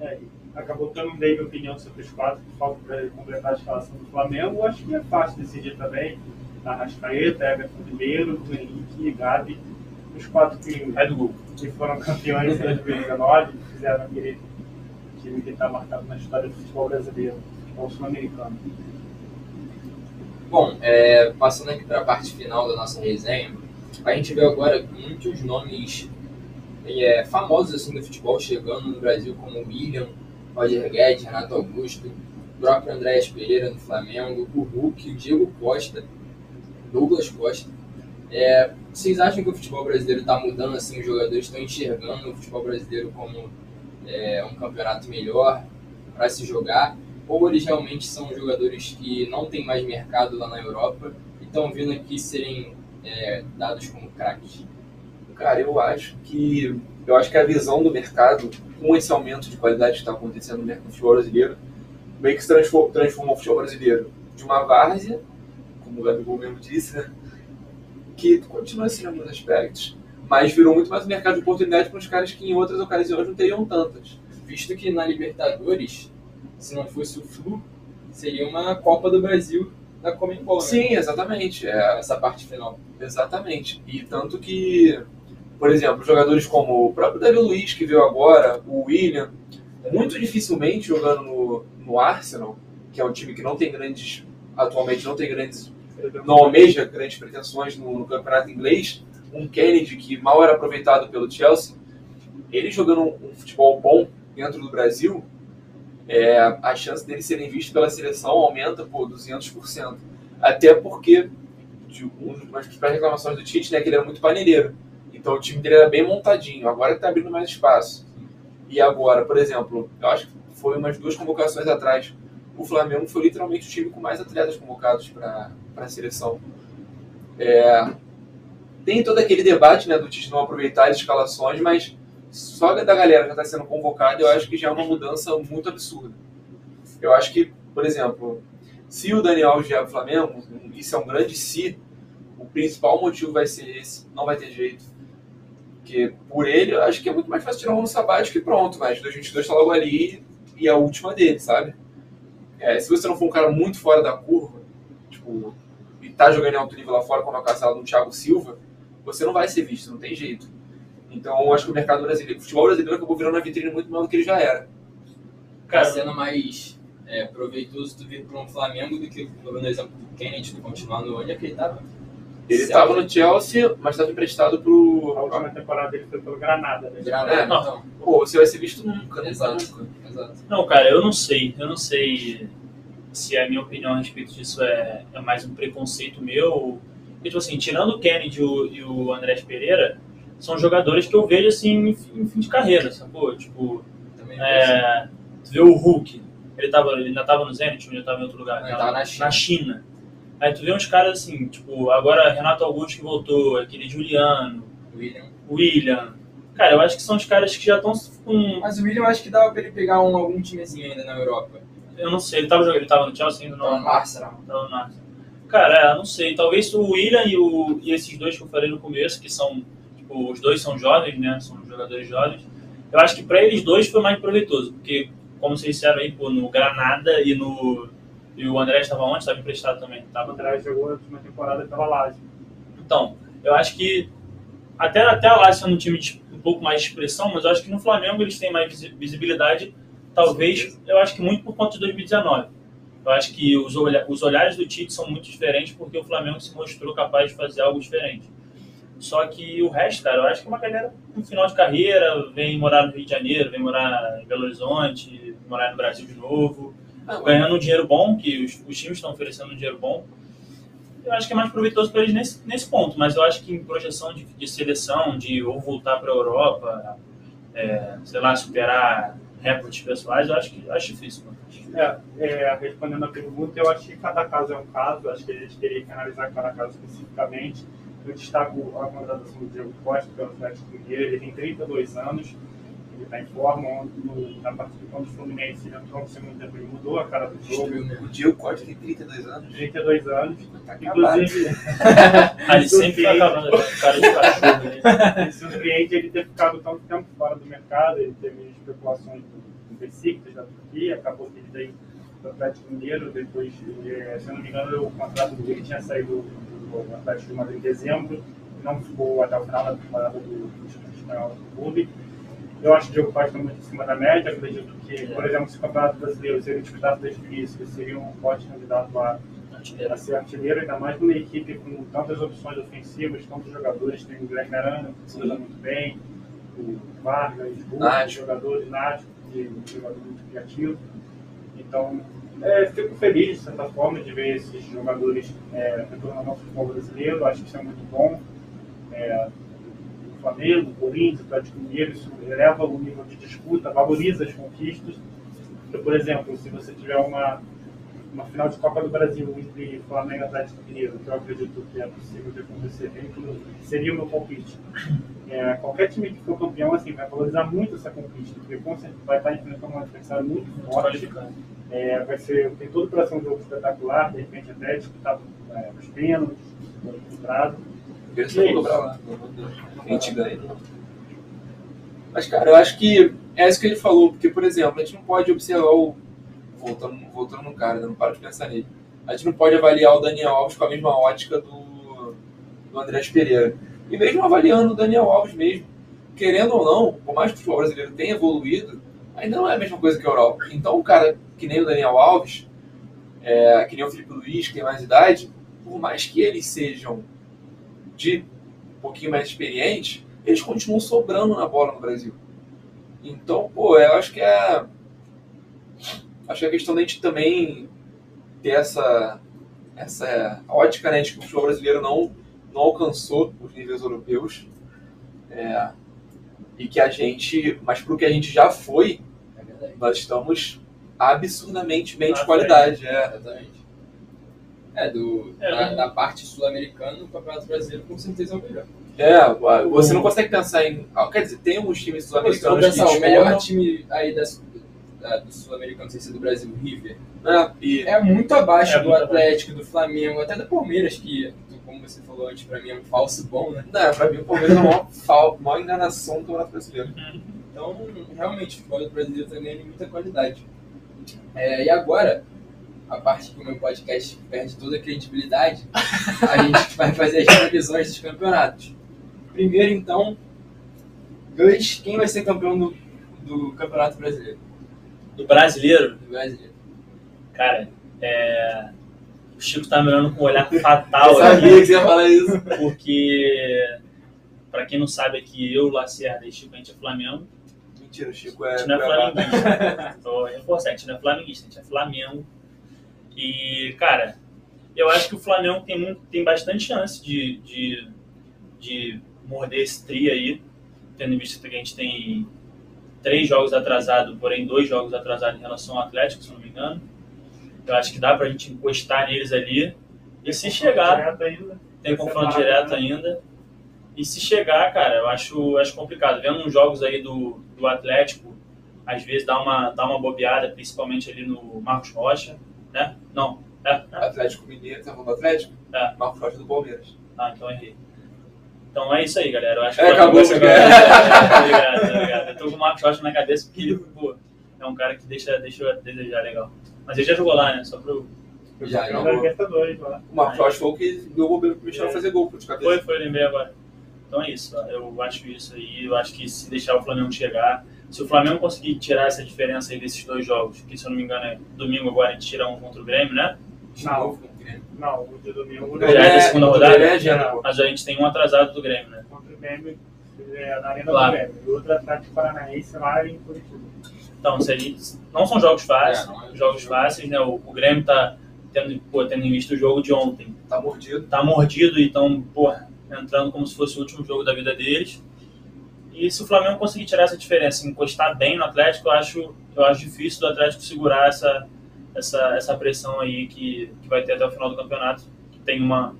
É, acabou não dei minha opinião sobre os quatro que faltam para completar a escalação do Flamengo. Acho que é fácil decidir também. Arrascaeta, Everton Ribeiro, Henrique e Gabi. Os quatro que, gol. que foram campeões em 2019, que fizeram aquele time que está marcado na história do futebol brasileiro, futebol sul-americano. Bom, é, passando aqui para a parte final da nossa resenha, a gente vê agora muitos nomes é, famosos assim do futebol chegando no Brasil, como William, Roger Guedes, Renato Augusto, o próprio Andréas Pereira no Flamengo, o Hulk, o Diego Costa, Douglas Costa. É, vocês acham que o futebol brasileiro está mudando assim? Os jogadores estão enxergando o futebol brasileiro como é, um campeonato melhor para se jogar? Ou eles realmente são jogadores que não têm mais mercado lá na Europa e estão vindo aqui serem é, dados como craques? Cara, eu acho que eu acho que a visão do mercado, com esse aumento de qualidade que está acontecendo no futebol brasileiro, meio que se transformou, transformou o futebol brasileiro de uma várzea, como o Gabigol mesmo disse, né? Que continua assim em alguns aspectos, mas virou muito mais um mercado de oportunidade para os caras que em outras ocasiões não teriam tantas. Visto que na Libertadores, se não fosse o Flu, seria uma Copa do Brasil da Comembol, né? Sim, exatamente. É, Essa parte final. Exatamente. E tanto que, por exemplo, jogadores como o próprio Davi Luiz, que veio agora, o William, muito dificilmente jogando no, no Arsenal, que é um time que não tem grandes, atualmente não tem grandes, não almeja grandes pretensões no, no campeonato inglês, um Kennedy que mal era aproveitado pelo Chelsea, ele jogando um, um futebol bom dentro do Brasil, é, a chance dele serem vistos pela seleção aumenta por 200%. Até porque de uma das principais reclamações do Tite, né, que ele era muito paneleiro. Então o time dele era bem montadinho. Agora que tá abrindo mais espaço. E agora, por exemplo, eu acho que foi umas duas convocações atrás. O Flamengo foi literalmente o time com mais atletas convocados para a seleção. É, tem todo aquele debate né, do Tite não aproveitar as escalações, mas só da galera que está sendo convocada, eu acho que já é uma mudança muito absurda. Eu acho que, por exemplo, se o Daniel vier para o Flamengo, isso é um grande se, o principal motivo vai ser esse, não vai ter jeito. Porque por ele, eu acho que é muito mais fácil tirar um ano sabático e pronto, mas 2022 tá logo ali e é a última dele, sabe? É, se você não for um cara muito fora da curva, tipo, e tá jogando em alto nível lá fora, como é o caso do Thiago Silva, você não vai ser visto, não tem jeito. Então, eu acho que o mercado brasileiro, o futebol brasileiro acabou virando uma vitrine muito maior do que ele já era. Tá sendo mais é, proveitoso tu vir para um Flamengo do que, por exemplo, do Kennedy, tu continuar no onde é que ele tava. Ele estava no Chelsea, mas estava emprestado A pro. última temporada dele foi pelo Granada, né? Granada, É, então. Pô, você vai ser visto nunca, nunca, Exato. nunca. Exato. Não, cara, eu não sei. Eu não sei se a minha opinião a respeito disso é, é mais um preconceito meu. Porque, tipo assim, tirando o Kennedy e o, e o Andrés Pereira, são jogadores que eu vejo assim em, fi- em fim de carreira, sacou? Tipo, Também é, tu vê o Hulk, ele, tava, ele ainda tava no Zenit ou ele tava em outro lugar? Não, ele tava na China. Na China. Aí tu vê uns caras assim, tipo, agora Renato Augusto que voltou, aquele Juliano, William. William. Cara, eu acho que são os caras que já estão com. Mas o William eu acho que dava pra ele pegar um, algum timezinho ainda na Europa. Eu não sei, ele tava jogando, ele tava no Chelsea ainda Não, não. no Arsenal. Tava no Arsenal. Cara, é, não sei. Talvez o William e, o, e esses dois que eu falei no começo, que são. Tipo, os dois são jovens, né? São jogadores jovens. Eu acho que pra eles dois foi mais proveitoso, porque, como vocês disseram aí, pô, no Granada e no. E o André estava onde? Estava emprestado também. O Tava André jogou a última temporada pela Lazio. Então, eu acho que até, até a Lazio sendo um time de um pouco mais de expressão, mas eu acho que no Flamengo eles têm mais visi- visibilidade, talvez, eu acho que muito por conta de 2019. Eu acho que os, olha- os olhares do Tite são muito diferentes porque o Flamengo se mostrou capaz de fazer algo diferente. Só que o resto, cara, eu acho que é uma galera no final de carreira, vem morar no Rio de Janeiro, vem morar em Belo Horizonte, morar no Brasil de novo, ganhando um dinheiro bom, que os, os times estão oferecendo um dinheiro bom. Eu acho que é mais proveitoso para eles nesse, nesse ponto, mas eu acho que em projeção de, de seleção, de ou voltar para a Europa, é, sei lá, superar recordes pessoais, eu acho que acho difícil. É, é, respondendo a pergunta, eu acho que cada caso é um caso, acho que a gente teria que analisar cada caso especificamente. Eu destaco a contratação do Diego Costa pelo Atlético Mineiro, ele tem 32 anos, ele está em forma, no, na participação do Fluminense, ele entrou no segundo tempo, ele mudou a cara do jogo, Destruiu, né? O Diego Costa tem 32 anos. 32 anos, Tá inclusive ele sempre tá acabando com cara de cachorro. Né? ele surpreende ele ter ficado tanto tempo fora do mercado, ele teve especulações do, Besiktas, da Turquia, acabou que ele veio do Atlético Mineiro, depois, eh, se eu não me engano, o contrato dele tinha saído do Atlético de Madrid em dezembro, não ficou até o final da temporada do, do Instituto Espanhol do clube. Eu acho que o Diogo Costa muito em cima da média, acredito que, por exemplo, se o Campeonato Brasileiro, se ele disputasse desde o início, ele seria um forte candidato a a ser artilheiro, ainda mais numa equipe com tantas opções ofensivas, tantos jogadores, tem o Guilherme Arana, que usa muito bem, o Vargas, o jogadores, Nath, que é um jogador muito criativo. Então, é, fico feliz, de certa forma, de ver esses jogadores é, retornando ao futebol brasileiro, acho que isso é muito bom. É, Flamengo, Corinthians, Atlético Mineiro, isso eleva o nível de disputa, valoriza as conquistas. Então, por exemplo, se você tiver uma uma final de Copa do Brasil entre Flamengo e Atlético Mineiro, que eu acredito que é possível de acontecer, inclusive, seria meu palpite. É, qualquer time que for campeão assim, vai valorizar muito essa conquista, porque com certeza vai estar enfrentando um adversário muito forte. É, vai ser, tem tudo para ser um jogo espetacular, de repente até disputado é, nos pênaltis, no equilibrado. Vou pra lá. A gente ganha. Mas, cara, eu acho que é isso que ele falou, porque, por exemplo, a gente não pode observar o. Voltando, voltando no cara, não para de pensar nele. A gente não pode avaliar o Daniel Alves com a mesma ótica do, do Andrés Pereira. E mesmo avaliando o Daniel Alves mesmo, querendo ou não, por mais que o futebol brasileiro tenha evoluído, ainda não é a mesma coisa que a Europa. Então, um cara que nem o Daniel Alves, é, que nem o Felipe Luiz, que tem mais idade, por mais que eles sejam de um pouquinho mais experientes, eles continuam sobrando na bola no Brasil. Então, pô, eu acho que é. Acho que é questão da gente também ter essa, essa ótica né, de que o futebol brasileiro não, não alcançou os níveis europeus. É, e que a gente. Mas pro que a gente já foi, É nós estamos absurdamente bem de qualidade. É. Exatamente. É, do, É, da, né? da parte sul-americana, o Campeonato Brasileiro com certeza é o melhor. É, você não consegue pensar em. ah, Quer dizer, tem uns times sul-americanos que pensar, o disputam, melhor time aí da, da- do sul-americano, não sei se é do Brasil, o River, né, e é muito abaixo É do muito Atlético, do Flamengo, até do Palmeiras, que como você falou antes, pra mim é um falso bom, né? Não, pra mim o Palmeiras é a maior, fal- maior enganação do Campeonato Brasileiro. Então, realmente, o futebol brasileiro está ganhando muita qualidade. É, e agora, a parte que o meu podcast perde toda a credibilidade, a gente vai fazer as previsões dos campeonatos. Primeiro, então, Gus, quem vai ser campeão do, do Campeonato Brasileiro? Do brasileiro, Do brasileiro. cara, é... o Chico tá me olhando com um olhar fatal Eu sabia aqui, que você ia falar isso. porque, pra quem não sabe aqui, eu, Lacerda e Chico, a gente é Flamengo. Mentira, o Chico A é. gente não é flamenguista. Tô reforçando, a gente não é flamenguista, a gente é Flamengo. E, cara, eu acho que o Flamengo tem, muito, tem bastante chance de, de, de morder esse tri aí, tendo em vista que a gente tem três jogos atrasados, porém dois jogos atrasados em relação ao Atlético, se não me engano. Eu acho que dá pra gente encostar neles ali. E se chegar, tem confronto direto né? ainda. E se chegar, cara, eu acho, acho complicado. Vendo uns jogos aí do, do Atlético, às vezes dá uma, dá uma bobeada, principalmente ali no Marcos Rocha, né? Não, é, é. Atlético Mineiro, você tá falando do Atlético? É. Marcos Rocha do Palmeiras. Ah, então errei. Então é isso aí, galera. Eu acho É, que Flamengo acabou, campeão. Tá ligado, tá ligado. Eu tô com o Marcos Rocha na cabeça porque ele, pô, é um cara que deixa, deixa eu desejar legal. Mas ele já jogou lá, né? Só pro. Já, Libertadores lá. O Marcos Rocha foi o que deu o bobeiro pro Michel É. fazer gol de cabeça. Foi, foi, lembrei agora. Então é isso, eu acho isso aí, eu acho que se deixar o Flamengo chegar, se o Flamengo conseguir tirar essa diferença aí desses dois jogos, que se eu não me engano é domingo agora a gente tira um contra o Grêmio, né? Não. Não, o de domingo Já é da segunda rodada? É, pô. Mas a gente tem um atrasado do Grêmio, né? contra o Grêmio, é, na Arena Claro. do Grêmio. E outro Atlético Paranaense lá em Curitiba. Então, se a gente, não são jogos fáceis, É, não é jogos jogo. fáceis, né? O, o Grêmio tá tendo, pô, tendo visto o jogo de ontem, Tá mordido. tá mordido e estão, porra, entrando como se fosse o último jogo da vida deles. E se o Flamengo conseguir tirar essa diferença, encostar bem no Atlético, eu acho, eu acho difícil do Atlético segurar essa, essa, essa pressão aí que, que vai ter até o final do campeonato, que tem uma,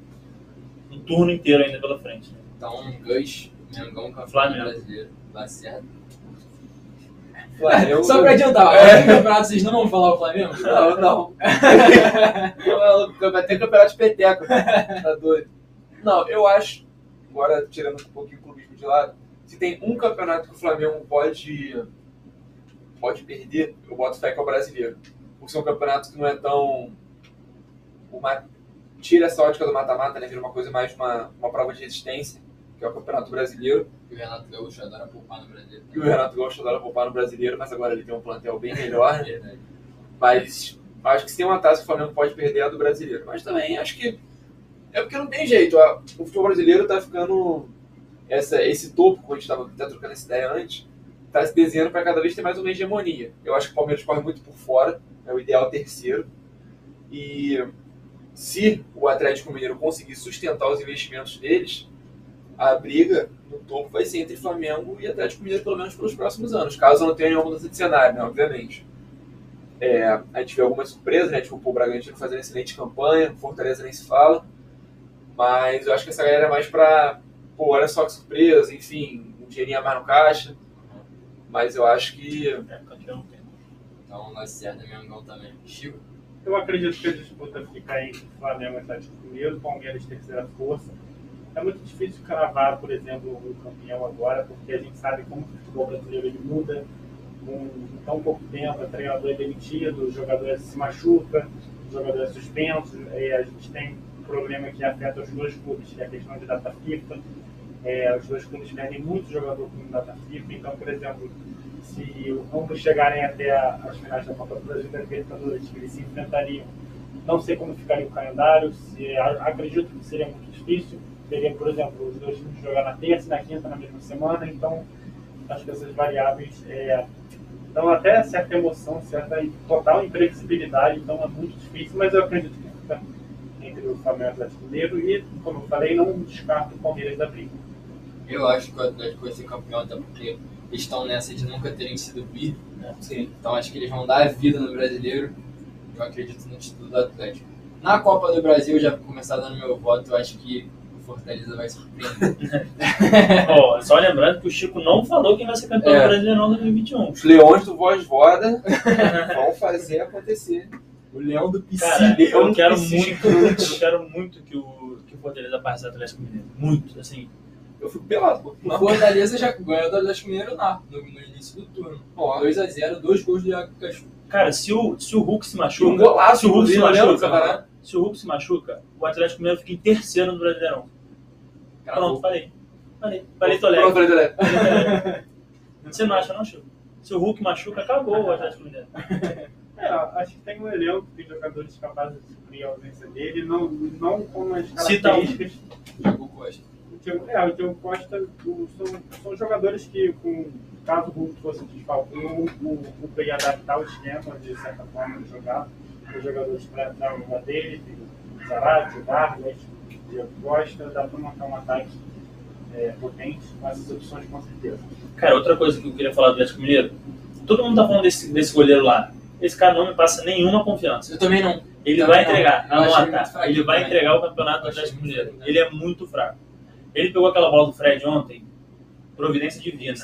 um turno inteiro ainda pela frente. né? Então, Gus, Mengão, campeão Flamengo. brasileiro. Lacerda. Flamengo. Só pra adiantar, É. no campeonato vocês não vão falar o Flamengo? Não, não. Vai ter campeonato de peteco. Tá doido. Não, eu acho, agora tirando um pouquinho o clubismo de lado, se tem um campeonato que o Flamengo pode, pode perder, eu boto fé que é o brasileiro. Por ser um campeonato que não é tão. Uma, tira essa ótica do mata-mata, né? Vira uma coisa mais uma, uma prova de resistência, que é o campeonato brasileiro. O Renato Gaúcho adora poupar no brasileiro. E o Renato Gaúcho adora poupar no brasileiro, mas agora ele tem um plantel bem melhor, né? Verdade. Mas acho que se tem uma taça que o Flamengo pode perder é a do brasileiro. Mas também acho que é porque não tem jeito. O futebol brasileiro tá ficando. Essa, esse topo, como a gente estava até trocando essa ideia antes, tá se desenhando para cada vez ter mais uma hegemonia. Eu acho que o Palmeiras corre muito por fora, é o ideal terceiro. E se o Atlético Mineiro conseguir sustentar os investimentos deles, a briga no topo vai ser entre Flamengo e Atlético Mineiro, pelo menos pelos próximos anos, caso não tenha nenhuma mudança de cenário, né, obviamente. É, a gente vê algumas surpresas, né? Tipo, o Bragantino fazendo excelente campanha, Fortaleza nem se fala. Mas eu acho que essa galera é mais pra, pô, olha só que surpresa, enfim, um dinheirinho a mais no caixa. Mas eu acho que É, campeão tem. Então, Lacerda, Mengão também. Chico. Eu acredito que a disputa fica entre Flamengo e Atlético Mineiro, Palmeiras terceira força. É muito difícil cravar, por exemplo, o campeão agora, porque a gente sabe como o futebol brasileiro ele muda com em tão pouco tempo, o treinador é demitido, o jogador se machuca, o jogador é suspenso, e a gente tem um problema que afeta os dois clubes, que é a questão de data FIFA. É, os dois clubes perdem muito jogador com data FIFA, então, por exemplo, se ambos chegarem até as finais da Copa do Brasil da Libertadores, eles se enfrentariam, não sei como ficaria o calendário, se, acredito que seria muito difícil, teria, por exemplo, os dois times jogar na terça e na quinta na mesma semana, então acho que essas variáveis é, dão até certa emoção, certa total imprevisibilidade, então é muito difícil, mas eu acredito que fica entre o Flamengo e o Atlético Mineiro. E, como eu falei, não descarto o Palmeiras da briga. Eu acho que o Atlético vai ser campeão, até porque eles estão nessa de nunca terem sido bi. Né? sim. Então acho que eles vão dar a vida no brasileiro. Eu acredito no título do Atlético. Na Copa do Brasil, já vou começar dando meu voto, eu acho que o Fortaleza vai surpreender. Ó, só lembrando que o Chico não falou quem vai ser campeão É. do Brasileirão 2021. Os leões do Voz Voda vão fazer acontecer. O leão do. Cara, leão eu quero muito, eu quero muito que o, que o Fortaleza passe do Atlético Mineiro. Muito, assim. Eu fico pelado, pô. O Fortaleza já ganhou do Atlético Mineiro lá, no, no início do turno. Ó, 2x0, dois gols do Iago Cachu. Cara, se o, se o Hulk se tinha um machuca, golaço se o Hulk se machuca, Sabará? se o Hulk se machuca, o Atlético Mineiro fica em terceiro no Brasileirão. Pronto, falei. Falei. Falei, tô Pronto, falei, tô leve. Você não acha, não, Chico? Se o Hulk machuca, acabou o Atlético Mineiro. É, acho que tem um elenco, tem jogadores capazes de suprir a ausência dele, não, não com as Cita um. características. Diego Costa. O Thiago, é, o Thiago Costa o- são, são jogadores que, com, caso o Hulk fosse desfalque, o, o Hulk ia adaptar o esquema de certa forma de jogar. Os jogadores para entrar no lugar dele, tem o Zarate, o Diego Costa, dá para montar um ataque é, potente com essas opções com certeza. Cara, outra coisa que eu queria falar do Atlético Mineiro. Todo mundo tá falando desse, desse goleiro lá. Esse cara não me passa nenhuma confiança. Eu também não. Ele Também vai não. entregar, muito anota. Ele vai também. entregar o campeonato do Atlético Mineiro. Ele é muito fraco. Ele pegou aquela bola do Fred ontem, providência divina.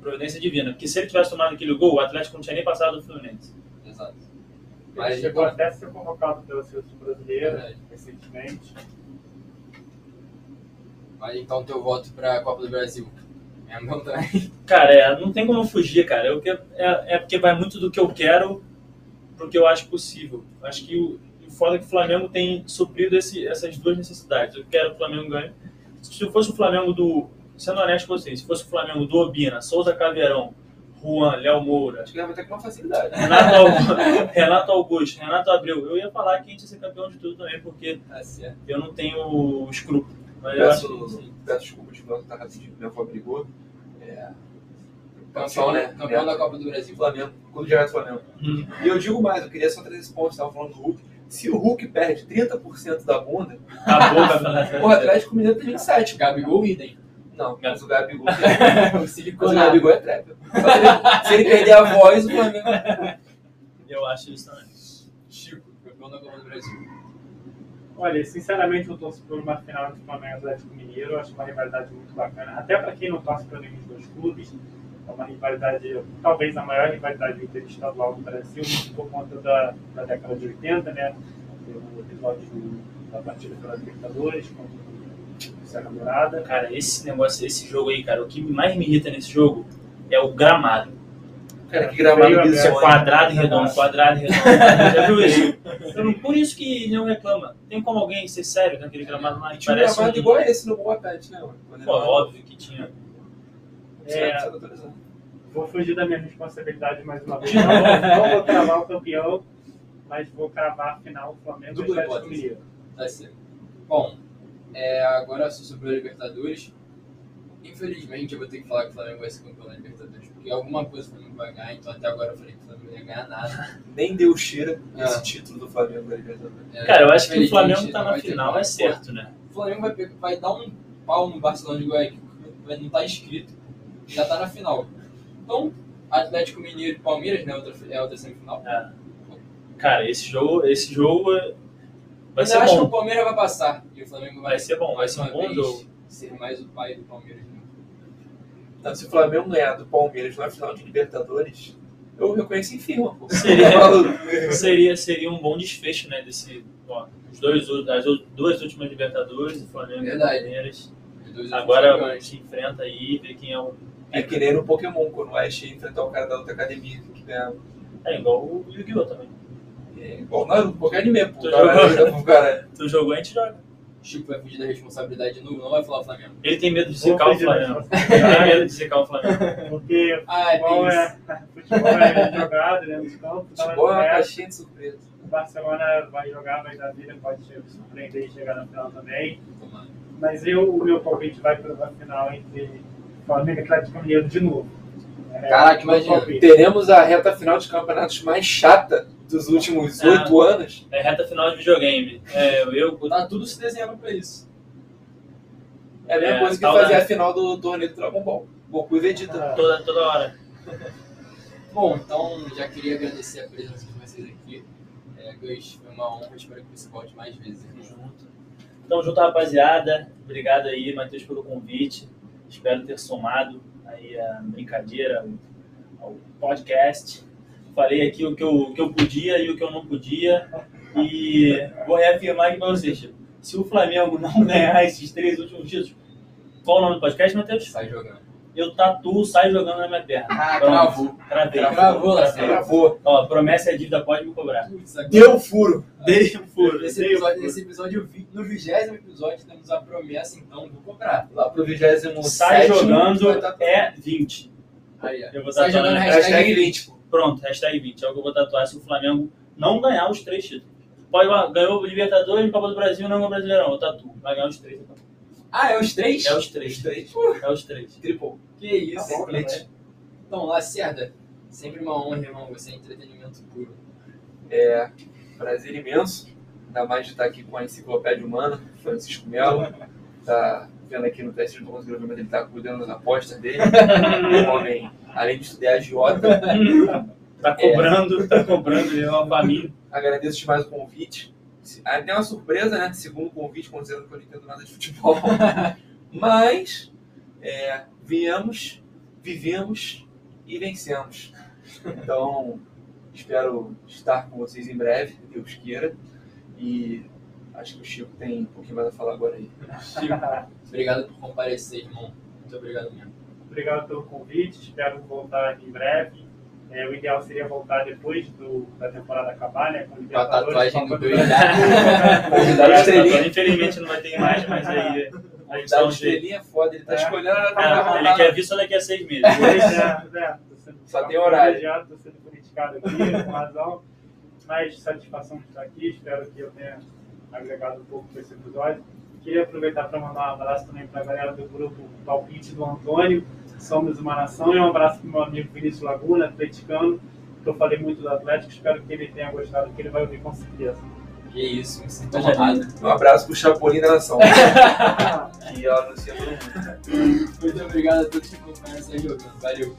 Providência divina. Porque se ele tivesse tomado aquele gol, o Atlético não tinha nem passado do Fluminense. Exato. Ele Mas, chegou até a ser convocado pela seleção brasileira Verdade. recentemente. Mas então teu voto pra Copa do Brasil. É meu também. Cara, é, não tem como fugir, cara. Eu, que- é, é porque vai muito do que eu quero pro que eu acho possível. Acho que o, o foda é que o Flamengo tem suprido esse- essas duas necessidades. Eu quero que o Flamengo ganhe. Se fosse o Flamengo do. Sendo honesto com vocês, se fosse o Flamengo do Obina, Souza Caveirão, Juan, Léo Moura, Acho que vai até com uma facilidade. Renato, Au- Renato Augusto, Renato Abreu, eu ia falar que a gente ia ser campeão de tudo também, porque Tá certo. eu não tenho escrúpulo. Mas eu acho que Peço, peço desculpa de volta, tá rapidinho, minha avó brigou. É, Campeão, né? campeão da. Copa do Brasil. Flamengo, quando do Flamengo. Hum. E eu digo mais, eu queria só trazer esse ponto, você estava falando do Hulk. Se o Hulk perde 30% da bunda, o campeonato. o Atlético Mineiro tem 27. Gabigol idem. Não, mas o Gabigol, o mas o. Gabigol é trap. Se ele, se ele perder a voz, o Flamengo. Eu acho isso também. Chico, campeão da Copa do Brasil. Olha, sinceramente eu torço por uma final de Flamengo e Atlético Mineiro, eu acho uma rivalidade muito bacana, até para quem não torce para nenhum dos dois clubes, é uma rivalidade, talvez a maior rivalidade interestadual do Brasil, muito por conta da, da década de 80, né? O episódio da partida pela Libertadores, contra o Serra Dourada. Cara, esse negócio, esse jogo aí, cara, o que mais me irrita nesse jogo é o gramado. Cara, que gramado Isso é bizonho. quadrado e redondo, quadrado e redondo. Já viu isso? Eu não- por isso que não reclama. Tem como alguém ser sério naquele gramado lá? que Tinha um gramado igual a esse no Boa Pet, né? Pô, óbvio que tinha. É. Vou fugir da minha responsabilidade mais uma vez, não vou, não vou cravar o campeão, mas vou cravar a final Flamengo e Dupla Atlético hipótese. Mineiro. Tá certo. Bom, é, agora só sobre a Libertadores. Infelizmente eu vou ter que falar que o Flamengo vai ser campeão da Libertadores, porque alguma coisa o Flamengo vai ganhar, então até agora eu falei que o Flamengo não ia ganhar nada. Nem deu cheira Ah. esse título do Flamengo da Libertadores. É, Cara, eu acho que o Flamengo tá na final, é certo, né? O Flamengo vai, vai dar um pau no Barcelona de Guayaquil, vai- não tá inscrito, já tá na final. Então, Atlético Mineiro e Palmeiras, né, outra, é a outra semifinal. É. Cara, esse jogo, esse jogo é- vai Ainda ser acho que o bom. Palmeiras vai passar e o Flamengo vai, Vai ser bom, vai ser um bom vez, jogo. ser mais o pai do Palmeiras. né? Não, se o Flamengo ganhar do Palmeiras na final de Libertadores, eu reconheço em firma, pô. Seria, seria, seria um bom desfecho, né? Desse, ó, os dois, as duas últimas Libertadores, o Flamengo Verdade. e o Palmeiras. Agora se enfrenta aí, vê quem é o. É que nem no Pokémon, quando o Ash enfrentar o cara da outra academia que ganhava. É igual o Yu-Gi-Oh! também. É igual Naruto, qualquer anime, pô. Tu O cara jogou? cara. Tu jogou, a gente joga. Chico vai fugir da responsabilidade de novo, não vai falar Flamengo. Ele tem medo de secar o Flamengo. Ele tem medo de secar o Flamengo. Porque Ah, futebol tem é, futebol é jogado dos campos, tá Futebol é uma caixinha de surpresa. o Barcelona vai jogar, vai dar vida, pode surpreender e chegar na final também. Mas eu, o meu palpite vai para a final entre Flamengo Atlético Mineiro de novo. É, Caraca, meu imagina. Teremos a reta final de campeonatos mais chata dos últimos Ah. oito anos. É reta final de videogame. É, eu, Tá tudo se desenhando pra isso. É a mesma É, coisa que tal fazer da- a final do torneio do Dragon Ball. Goku e Vegeta. Ah, toda, toda hora. Bom, então já queria agradecer a presença de vocês aqui. É, Gus, foi uma honra, espero que você volte mais vezes. Tamo junto. Tamo junto, rapaziada. Obrigado aí, Matheus, pelo convite. Espero ter somado aí a brincadeira ao podcast. Falei aqui o que eu, o que eu podia e o que eu não podia. E vou reafirmar aqui pra vocês, Chico. Se o Flamengo não ganhar esses três últimos títulos, qual o nome do podcast, Matheus? Sai jogando. Eu tatuo, sai jogando na minha perna. Ah, Pronto. travou. Travei. Gravou, Lacerda. Travou. Ó, promessa é dívida, pode me cobrar. Putz, agora- Deu furo. Dei um furo. Esse dei episódio, furo. esse episódio, no vigésimo episódio, temos a promessa, então, vou cobrar. Lá pro 27 Sai jogando é 20. Aí, ó. Eu vou Sai jogando hashtag, Hashtag 20. 20, pô. Pronto, hashtag 20. É o que eu vou tatuar se o Flamengo não ganhar os três títulos. Pode ganhou o Libertadores, Copa do Brasil, não ganhou o Brasileirão. Eu tatuo. Vai ganhar os três. então. Ah, é os três? É os três. Os três. É os três. Triple. Que isso. Tá bom, Split. Então, Lacerda, sempre uma honra, irmão. Você é entretenimento puro. É, prazer imenso. Ainda mais de estar aqui com a enciclopédia humana, Francisco Melo. Tá vendo aqui no teste de desenvolvimento, ele tá cuidando das apostas dele. Um homem, além de estudar agiota. Tá cobrando, tá cobrando, ele é uma família. Agradeço demais o convite. Tem uma surpresa, né? Segundo convite, considerando que eu não entendo nada de futebol. Mas é, viemos, vivemos e vencemos. Então, espero estar com vocês em breve, Deus queira. E acho que o Chico tem um pouquinho mais a falar agora aí. Obrigado por comparecer, irmão. Muito obrigado mesmo. Obrigado pelo convite, espero voltar em breve. É, o ideal seria voltar depois do, da temporada acabar, né? Com, Com a tatuagem do. Infelizmente não vai ter mais, mas aí. A um jeito. estrelinha é foda, ele tá É. escolhendo a Ah, ele quer vir só daqui a seis meses. Pois é, é, sendo- Só tem horário. privilegiado, Tô sendo criticado aqui, com razão. Mas satisfação de estar aqui, espero que eu tenha agregado um pouco para esse episódio. Queria aproveitar para mandar um abraço também para a galera do grupo Palpite do Antônio, Somos uma Nação, e um abraço para o meu amigo Vinícius Laguna, atleticano, que eu falei muito do Atlético, espero que ele tenha gostado, que ele vai ouvir com certeza. Que isso, me sinto Coisa honrado. Um abraço pro Chapolin da Nação. que anuncia todo mundo. Muito obrigado a todos que acompanharam essa jogando. Valeu.